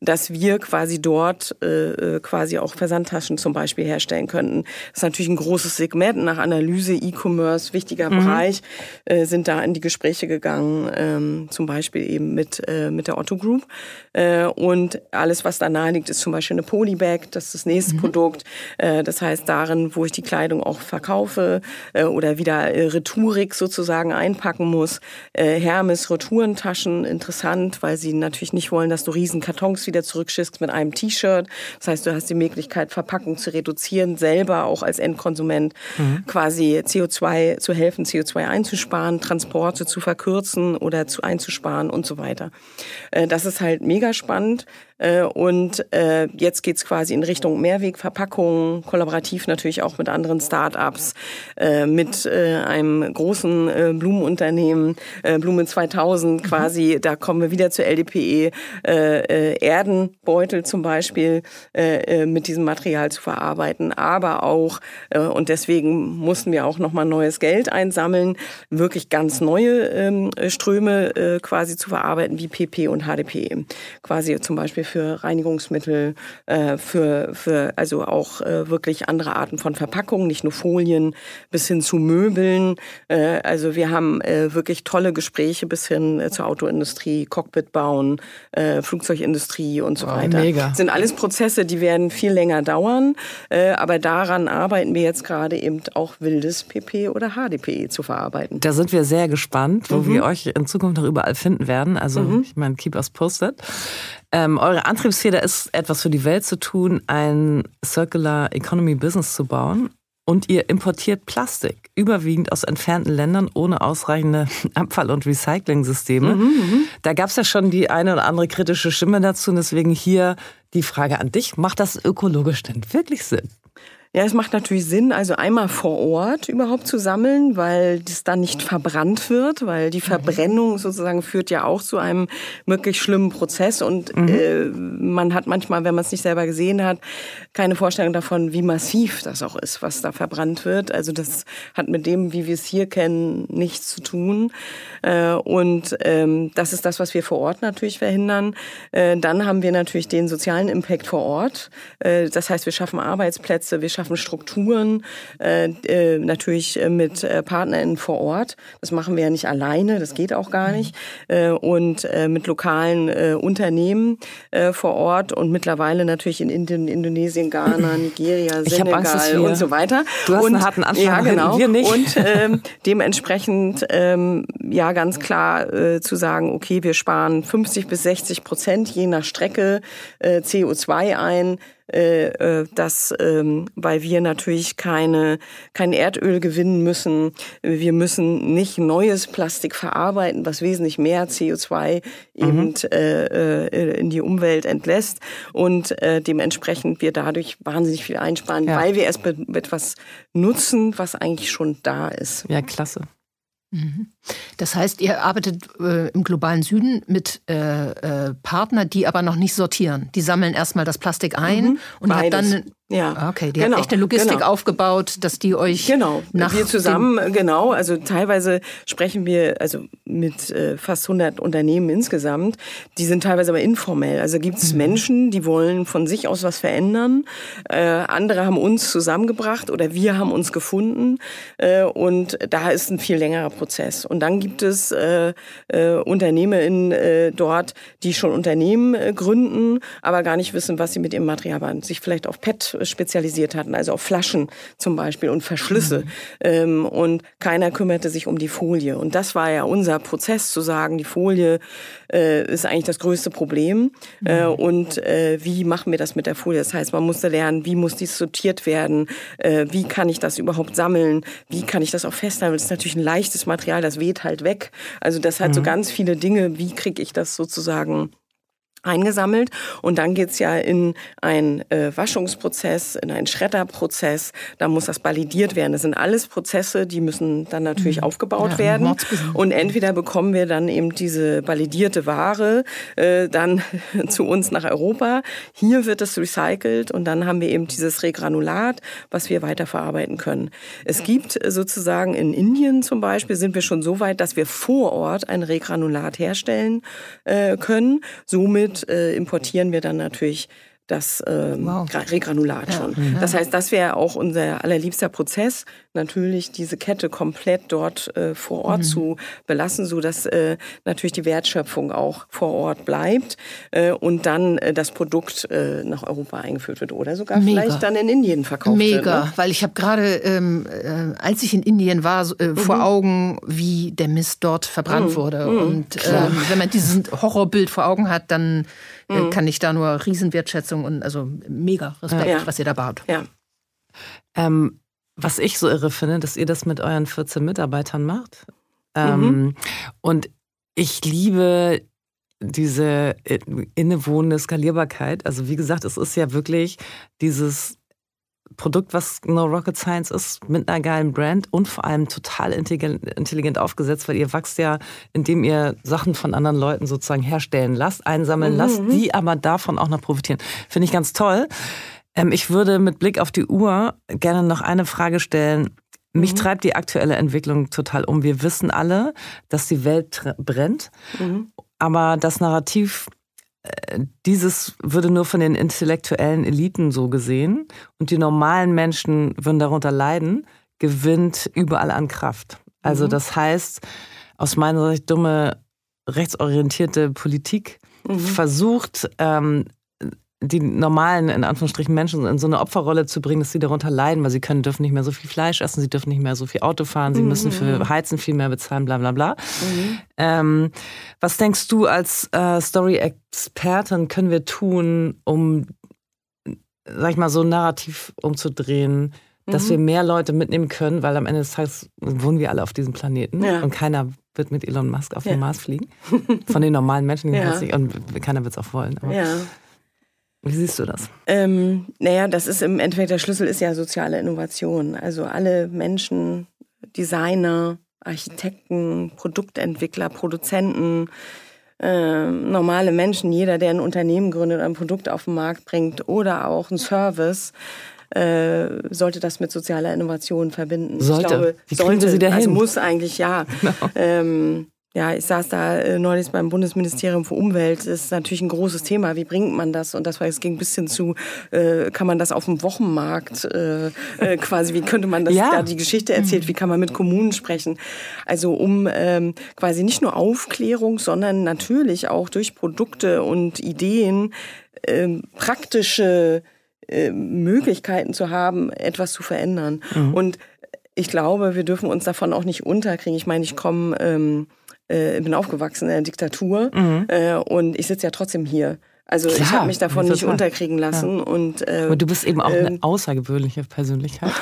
dass wir quasi dort äh, äh, quasi auch Versandtaschen zum Beispiel herstellen könnten. Das ist natürlich ein großes Segment. Nach Analyse, E-Commerce, wichtiger mhm. Bereich, äh, sind da in die Gespräche gegangen, ähm, zum Beispiel eben mit, äh, mit der Otto Group. Äh, und alles, was was da nahe liegt, ist zum Beispiel eine Polybag, das ist das nächste mhm. Produkt. Äh, das heißt, darin, wo ich die Kleidung auch verkaufe äh, oder wieder äh, Retourik sozusagen einpacken muss. Hermes Retourentaschen, interessant, weil sie natürlich nicht wollen, dass du riesen Kartons wieder zurückschickst mit einem T-Shirt. Das heißt, du hast die Möglichkeit, Verpackung zu reduzieren, selber auch als Endkonsument mhm. quasi CO2 zu helfen, CO2 einzusparen, Transporte zu verkürzen oder zu einzusparen und so weiter. Das ist halt mega spannend. Äh, und äh, jetzt geht's quasi in Richtung Mehrwegverpackungen, kollaborativ natürlich auch mit anderen Start-ups, äh, mit einem großen Blumenunternehmen, Blumen 2000 quasi, mhm. da kommen wir wieder zur LDPE, Erdenbeutel zum Beispiel mit diesem Material zu verarbeiten, aber auch, und deswegen mussten wir auch nochmal neues Geld einsammeln, wirklich ganz neue ähm, Ströme quasi zu verarbeiten, wie PP und HDPE. Quasi zum Beispiel für Reinigungsmittel, äh, für, für also auch äh, wirklich andere Arten von Verpackungen, nicht nur Folien, bis hin zu Möbeln. Äh, also wir haben äh, wirklich tolle Gespräche bis hin äh, zur Autoindustrie, Cockpit bauen, äh, Flugzeugindustrie und so oh, weiter. Mega. Das sind alles Prozesse, die werden viel länger dauern, aber daran arbeiten wir jetzt gerade eben auch wildes PP oder HDPE zu verarbeiten. Da sind wir sehr gespannt, wo mhm. wir euch in Zukunft noch überall finden werden. Also mhm. ich meine, keep us posted. Ähm, eure Antriebsfeder ist, etwas für die Welt zu tun, ein Circular Economy Business zu bauen. und ihr importiert Plastik, überwiegend aus entfernten Ländern ohne ausreichende <laughs> Abfall- und Recycling-Systeme. Mhm, mhm, da gab es ja schon die eine oder andere kritische Stimme dazu. Und deswegen hier die Frage an dich, macht das ökologisch denn wirklich Sinn? Ja, es macht natürlich Sinn, also einmal vor Ort überhaupt zu sammeln, weil das dann nicht verbrannt wird, weil die Verbrennung sozusagen führt ja auch zu einem wirklich schlimmen Prozess und mhm. äh, man hat manchmal, wenn man es nicht selber gesehen hat, keine Vorstellung davon, wie massiv das auch ist, was da verbrannt wird. Also das hat mit dem, wie wir es hier kennen, nichts zu tun. Äh, und ähm, das ist das, was wir vor Ort natürlich verhindern. Äh, dann haben wir natürlich den sozialen Impact vor Ort. Äh, das heißt, wir schaffen Arbeitsplätze, wir schaffen schaffen Strukturen, äh, äh, natürlich äh, mit äh, PartnerInnen vor Ort. Das machen wir ja nicht alleine, das geht auch gar nicht. Äh, und äh, mit lokalen äh, Unternehmen äh, vor Ort und mittlerweile natürlich in Indien, Indonesien, Ghana, <clears throat> Nigeria, Senegal Angst, und so weiter. Du hast und, einen harten Anfang, ja, genau. wir nicht. Und <laughs> ähm, dementsprechend ähm, ja ganz klar äh, zu sagen, okay, wir sparen 50 bis 60 Prozent je nach Strecke äh, CO2 ein äh, äh, dass, ähm, weil wir natürlich keine, kein Erdöl gewinnen müssen. Wir müssen nicht neues Plastik verarbeiten, was wesentlich mehr CO2 mhm. eben äh, äh, in die Umwelt entlässt und äh, dementsprechend wir dadurch wahnsinnig viel einsparen, ja. weil wir erst etwas nutzen, was eigentlich schon da ist. Ja, klasse. Mhm. Das heißt, ihr arbeitet äh, im globalen Süden mit äh, äh, Partnern, die aber noch nicht sortieren. Die sammeln erstmal das Plastik ein mhm. und Beides. habt dann ja. Ah, okay, die genau. hat echt eine Logistik genau. aufgebaut, dass die euch genau nach wir zusammen genau, also teilweise sprechen wir also mit äh, fast 100 Unternehmen insgesamt, die sind teilweise aber informell. Also gibt es mhm. Menschen, die wollen von sich aus was verändern, äh, andere haben uns zusammengebracht oder wir haben uns gefunden äh, und da ist ein viel längerer Prozess. Und dann gibt es äh, äh, Unternehmerinnen äh, dort, die schon Unternehmen äh, gründen, aber gar nicht wissen, was sie mit ihrem Material machen, sich vielleicht auf PET spezialisiert hatten, also auf Flaschen zum Beispiel und Verschlüsse. Mhm. Ähm, und keiner kümmerte sich um die Folie. Und das war ja unser Prozess, zu sagen, die Folie äh, ist eigentlich das größte Problem. Mhm. Äh, und äh, wie machen wir das mit der Folie? Das heißt, man musste lernen, wie muss dies sortiert werden? Äh, wie kann ich das überhaupt sammeln? Wie kann ich das auch festhalten? Das ist natürlich ein leichtes Material, das weht halt weg. Also das hat mhm. so ganz viele Dinge. Wie kriege ich das sozusagen eingesammelt und dann geht's ja in einen äh, Waschungsprozess, in einen Schredderprozess, da muss das validiert werden. Das sind alles Prozesse, die müssen dann natürlich mhm. aufgebaut ja, werden und entweder bekommen wir dann eben diese validierte Ware äh, dann <laughs> zu uns nach Europa, hier wird es recycelt und dann haben wir eben dieses Regranulat, was wir weiterverarbeiten können. Es gibt sozusagen in Indien zum Beispiel, sind wir schon so weit, dass wir vor Ort ein Regranulat herstellen äh, können, somit und äh, importieren wir dann natürlich das ähm, wow. Regranulat ja. schon. Das heißt, das wäre auch unser allerliebster Prozess, natürlich diese Kette komplett dort äh, vor Ort mhm. zu belassen, so dass äh, natürlich die Wertschöpfung auch vor Ort bleibt äh, und dann äh, das Produkt äh, nach Europa eingeführt wird oder sogar Mega. vielleicht dann in Indien verkauft Mega. wird. Mega, ne? weil ich habe gerade, ähm, äh, als ich in Indien war, äh, mhm. vor Augen, wie der Mist dort verbrannt mhm. wurde. Mhm. Und ähm, wenn man dieses Horrorbild vor Augen hat, dann mhm. kann ich da nur Riesenwertschätzung und also mega Respekt, ja. was ihr da baut. Ja. Ähm, was ich so irre finde, dass ihr das mit euren 14 Mitarbeitern macht. Ähm, mhm. Und ich liebe diese innewohnende Skalierbarkeit. Also wie gesagt, es ist ja wirklich dieses Produkt, was No Rocket Science ist, mit einer geilen Brand und vor allem total intelligent aufgesetzt, weil ihr wächst ja, indem ihr Sachen von anderen Leuten sozusagen herstellen lasst, einsammeln mhm. lasst, die aber davon auch noch profitieren. Finde ich ganz toll. Ähm, ich würde mit Blick auf die Uhr gerne noch eine Frage stellen. Mich mhm. treibt die aktuelle Entwicklung total um. Wir wissen alle, dass die Welt brennt, mhm. aber das Narrativ dieses würde nur von den intellektuellen Eliten so gesehen und die normalen Menschen würden darunter leiden, gewinnt überall an Kraft. Also mhm. das heißt, aus meiner Sicht dumme rechtsorientierte Politik mhm. versucht, ähm, die normalen, in Anführungsstrichen, Menschen in so eine Opferrolle zu bringen, dass sie darunter leiden, weil sie können, dürfen nicht mehr so viel Fleisch essen, sie dürfen nicht mehr so viel Auto fahren, sie mhm. müssen für mhm. Heizen viel mehr bezahlen, bla bla bla. Mhm. Ähm, was denkst du als äh, Story-Expertin, können wir tun, um, sag ich mal, so ein Narrativ umzudrehen, dass mhm. wir mehr Leute mitnehmen können, weil am Ende des Tages wohnen wir alle auf diesem Planeten ja. und keiner wird mit Elon Musk auf ja. den Mars fliegen. Von den normalen Menschen <laughs> ja. nicht. Und keiner wird es auch wollen. Aber ja. Wie siehst du das? Ähm, naja, das ist im Endeffekt der Schlüssel ist ja soziale Innovation. Also alle Menschen, Designer, Architekten, Produktentwickler, Produzenten, äh, normale Menschen, jeder, der ein Unternehmen gründet, ein Produkt auf den Markt bringt oder auch ein Service, äh, sollte das mit sozialer Innovation verbinden. Sollte. Ich glaube, Wie sollte, Sie dahin? Also muss eigentlich ja. <laughs> Genau. Ähm, ja, ich saß da äh, neulich beim Bundesministerium für Umwelt. Das ist natürlich ein großes Thema. Wie bringt man das? Und das war, es ging ein bisschen zu, äh, kann man das auf dem Wochenmarkt äh, äh, quasi, wie könnte man das ja. da die Geschichte erzählt? Wie kann man mit Kommunen sprechen? Also um ähm, quasi nicht nur Aufklärung, sondern natürlich auch durch Produkte und Ideen ähm, praktische äh, Möglichkeiten zu haben, etwas zu verändern. Mhm. Und ich glaube, wir dürfen uns davon auch nicht unterkriegen. Ich meine, ich komme, ähm, äh, bin aufgewachsen in der Diktatur mhm. äh, und ich sitze ja trotzdem hier. Also Klar, ich habe mich davon nicht unterkriegen lassen. Ja. Und, äh, Aber du bist eben auch äh, eine ähm, außergewöhnliche Persönlichkeit.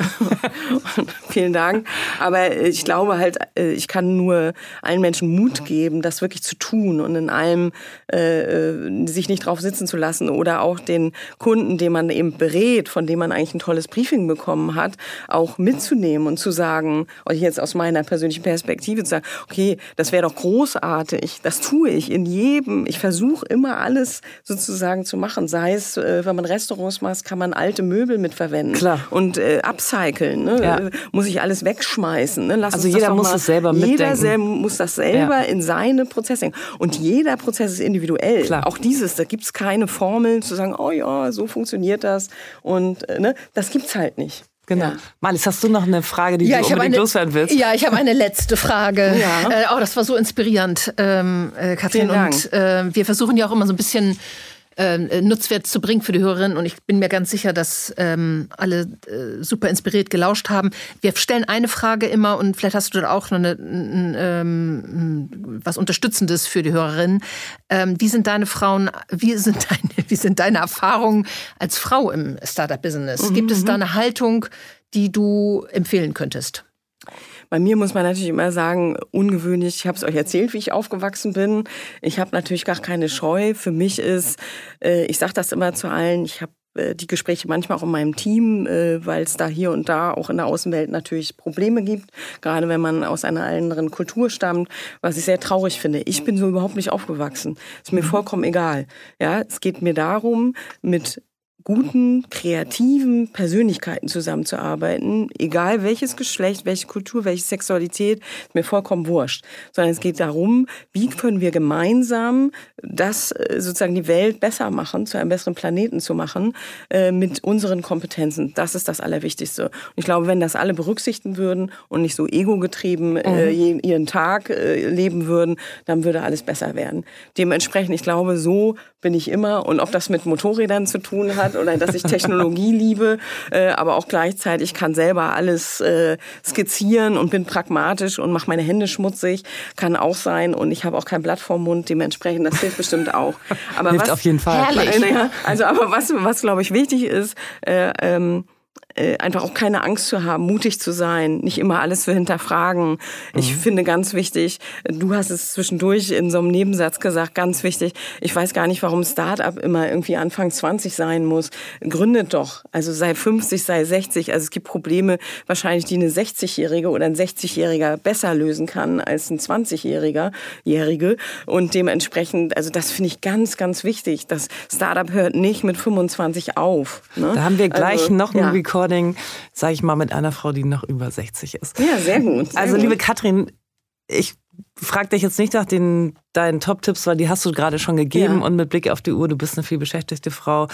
<laughs> vielen Dank. Aber ich glaube halt, äh, ich kann nur allen Menschen Mut geben, das wirklich zu tun und in allem äh, äh, sich nicht drauf sitzen zu lassen. Oder auch den Kunden, den man eben berät, von dem man eigentlich ein tolles Briefing bekommen hat, auch mitzunehmen und zu sagen, und jetzt aus meiner persönlichen Perspektive zu sagen, okay, das wäre doch großartig, das tue ich in jedem, ich versuche immer alles sozusagen sozusagen zu machen. Sei es, äh, wenn man Restaurants macht, kann man alte Möbel mitverwenden. Klar. Und äh, upcyclen. Ne? Ja. Muss ich alles wegschmeißen. Ne? Lass also jeder muss es selber jeder mitdenken. Jeder muss das selber ja. in seine Prozesse denken. Und jeder Prozess ist individuell. Klar. Auch dieses, da gibt es keine Formel zu sagen, oh ja, so funktioniert das. Und äh, ne? das es halt nicht. Genau. Ja. Malis, hast du noch eine Frage, die ja, du unbedingt eine, loswerden willst? Ja, ich habe eine letzte Frage. <laughs> ja. Äh, oh, das war so inspirierend, ähm, äh, Katrin. Und äh, wir versuchen ja auch immer so ein bisschen äh, Nutzwert zu bringen für die Hörerinnen. Und ich bin mir ganz sicher, dass ähm, alle äh, super inspiriert gelauscht haben. Wir stellen eine Frage immer und vielleicht hast du da auch noch eine, ein, ähm, was Unterstützendes für die Hörerinnen. Ähm, wie sind deine Frauen, wie sind deine, wie sind deine Erfahrungen als Frau im Startup-Business? Mhm. Gibt es da eine Haltung, die du empfehlen könntest? Bei mir muss man natürlich immer sagen, ungewöhnlich, ich habe es euch erzählt, wie ich aufgewachsen bin. Ich habe natürlich gar keine Scheu. Für mich ist, äh, ich sage das immer zu allen, ich habe äh, die Gespräche manchmal auch in meinem Team, äh, weil es da hier und da auch in der Außenwelt natürlich Probleme gibt, gerade wenn man aus einer anderen Kultur stammt, was ich sehr traurig finde. Ich bin so überhaupt nicht aufgewachsen. Ist mir mhm. vollkommen egal. Ja, es geht mir darum, mit guten, kreativen Persönlichkeiten zusammenzuarbeiten, egal welches Geschlecht, welche Kultur, welche Sexualität, ist mir vollkommen wurscht. Sondern es geht darum, wie können wir gemeinsam das äh, sozusagen die Welt besser machen, zu einem besseren Planeten zu machen, äh, mit unseren Kompetenzen. Das ist das Allerwichtigste. Und ich glaube, wenn das alle berücksichtigen würden und nicht so ego-getrieben äh, mhm. ihren Tag leben würden, dann würde alles besser werden. Dementsprechend, ich glaube, so bin ich immer. Und ob das mit Motorrädern zu tun hat oder dass ich Technologie <laughs> liebe, äh, aber auch gleichzeitig kann selber alles äh, skizzieren und bin pragmatisch und mache meine Hände schmutzig, kann auch sein. Und ich habe auch kein Blatt vorm Mund, dementsprechend, das hilft bestimmt auch. Aber hilft was, auf jeden Fall. Herrlich. Also, aber was, was glaube ich wichtig ist, äh, ähm, äh, einfach auch keine Angst zu haben, mutig zu sein, nicht immer alles zu hinterfragen. Ich mhm. finde ganz wichtig, du hast es zwischendurch in so einem Nebensatz gesagt, ganz wichtig, ich weiß gar nicht, warum Start-up immer irgendwie Anfang 20 sein muss. Gründet doch. Also sei 50, sei 60. Also es gibt Probleme wahrscheinlich, die eine 60-Jährige oder ein 60-Jähriger besser lösen kann als ein 20-Jähriger, Jährige. Und dementsprechend, also das finde ich ganz, ganz wichtig. Das Startup hört nicht mit 25 auf. Ne? Da haben wir gleich also, noch ein ja. Recall Recording, sage ich mal, mit einer Frau, die noch über 60 ist. Ja, sehr gut. Sehr also, liebe Katrin, ich frage dich jetzt nicht nach den, deinen Top-Tipps, weil die hast du gerade schon gegeben. Ja. Und mit Blick auf die Uhr, du bist eine viel beschäftigte Frau,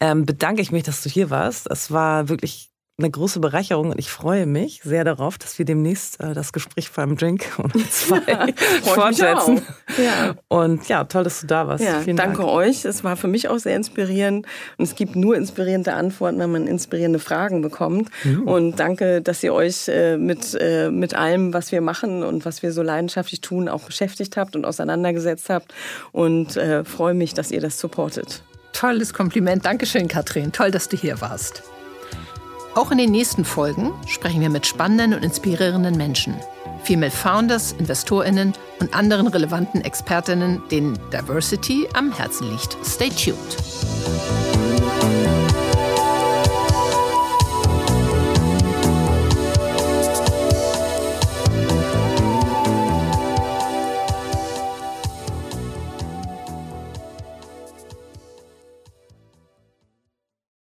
ähm, bedanke ich mich, dass du hier warst. Es war wirklich eine große Bereicherung und ich freue mich sehr darauf, dass wir demnächst äh, das Gespräch beim Drink <laughs> und zwei ja, fortsetzen. Ja. Und ja, toll, dass du da warst. Ja, Vielen danke Dank. euch. Es war für mich auch sehr inspirierend und es gibt nur inspirierende Antworten, wenn man inspirierende Fragen bekommt. Mhm. Und danke, dass ihr euch äh, mit, äh, mit allem, was wir machen und was wir so leidenschaftlich tun, auch beschäftigt habt und auseinandergesetzt habt und äh, freue mich, dass ihr das supportet. Tolles Kompliment. Dankeschön, Katrin. Toll, dass du hier warst. Auch in den nächsten Folgen sprechen wir mit spannenden und inspirierenden Menschen. Female Founders, InvestorInnen und anderen relevanten ExpertInnen, denen Diversity am Herzen liegt. Stay tuned.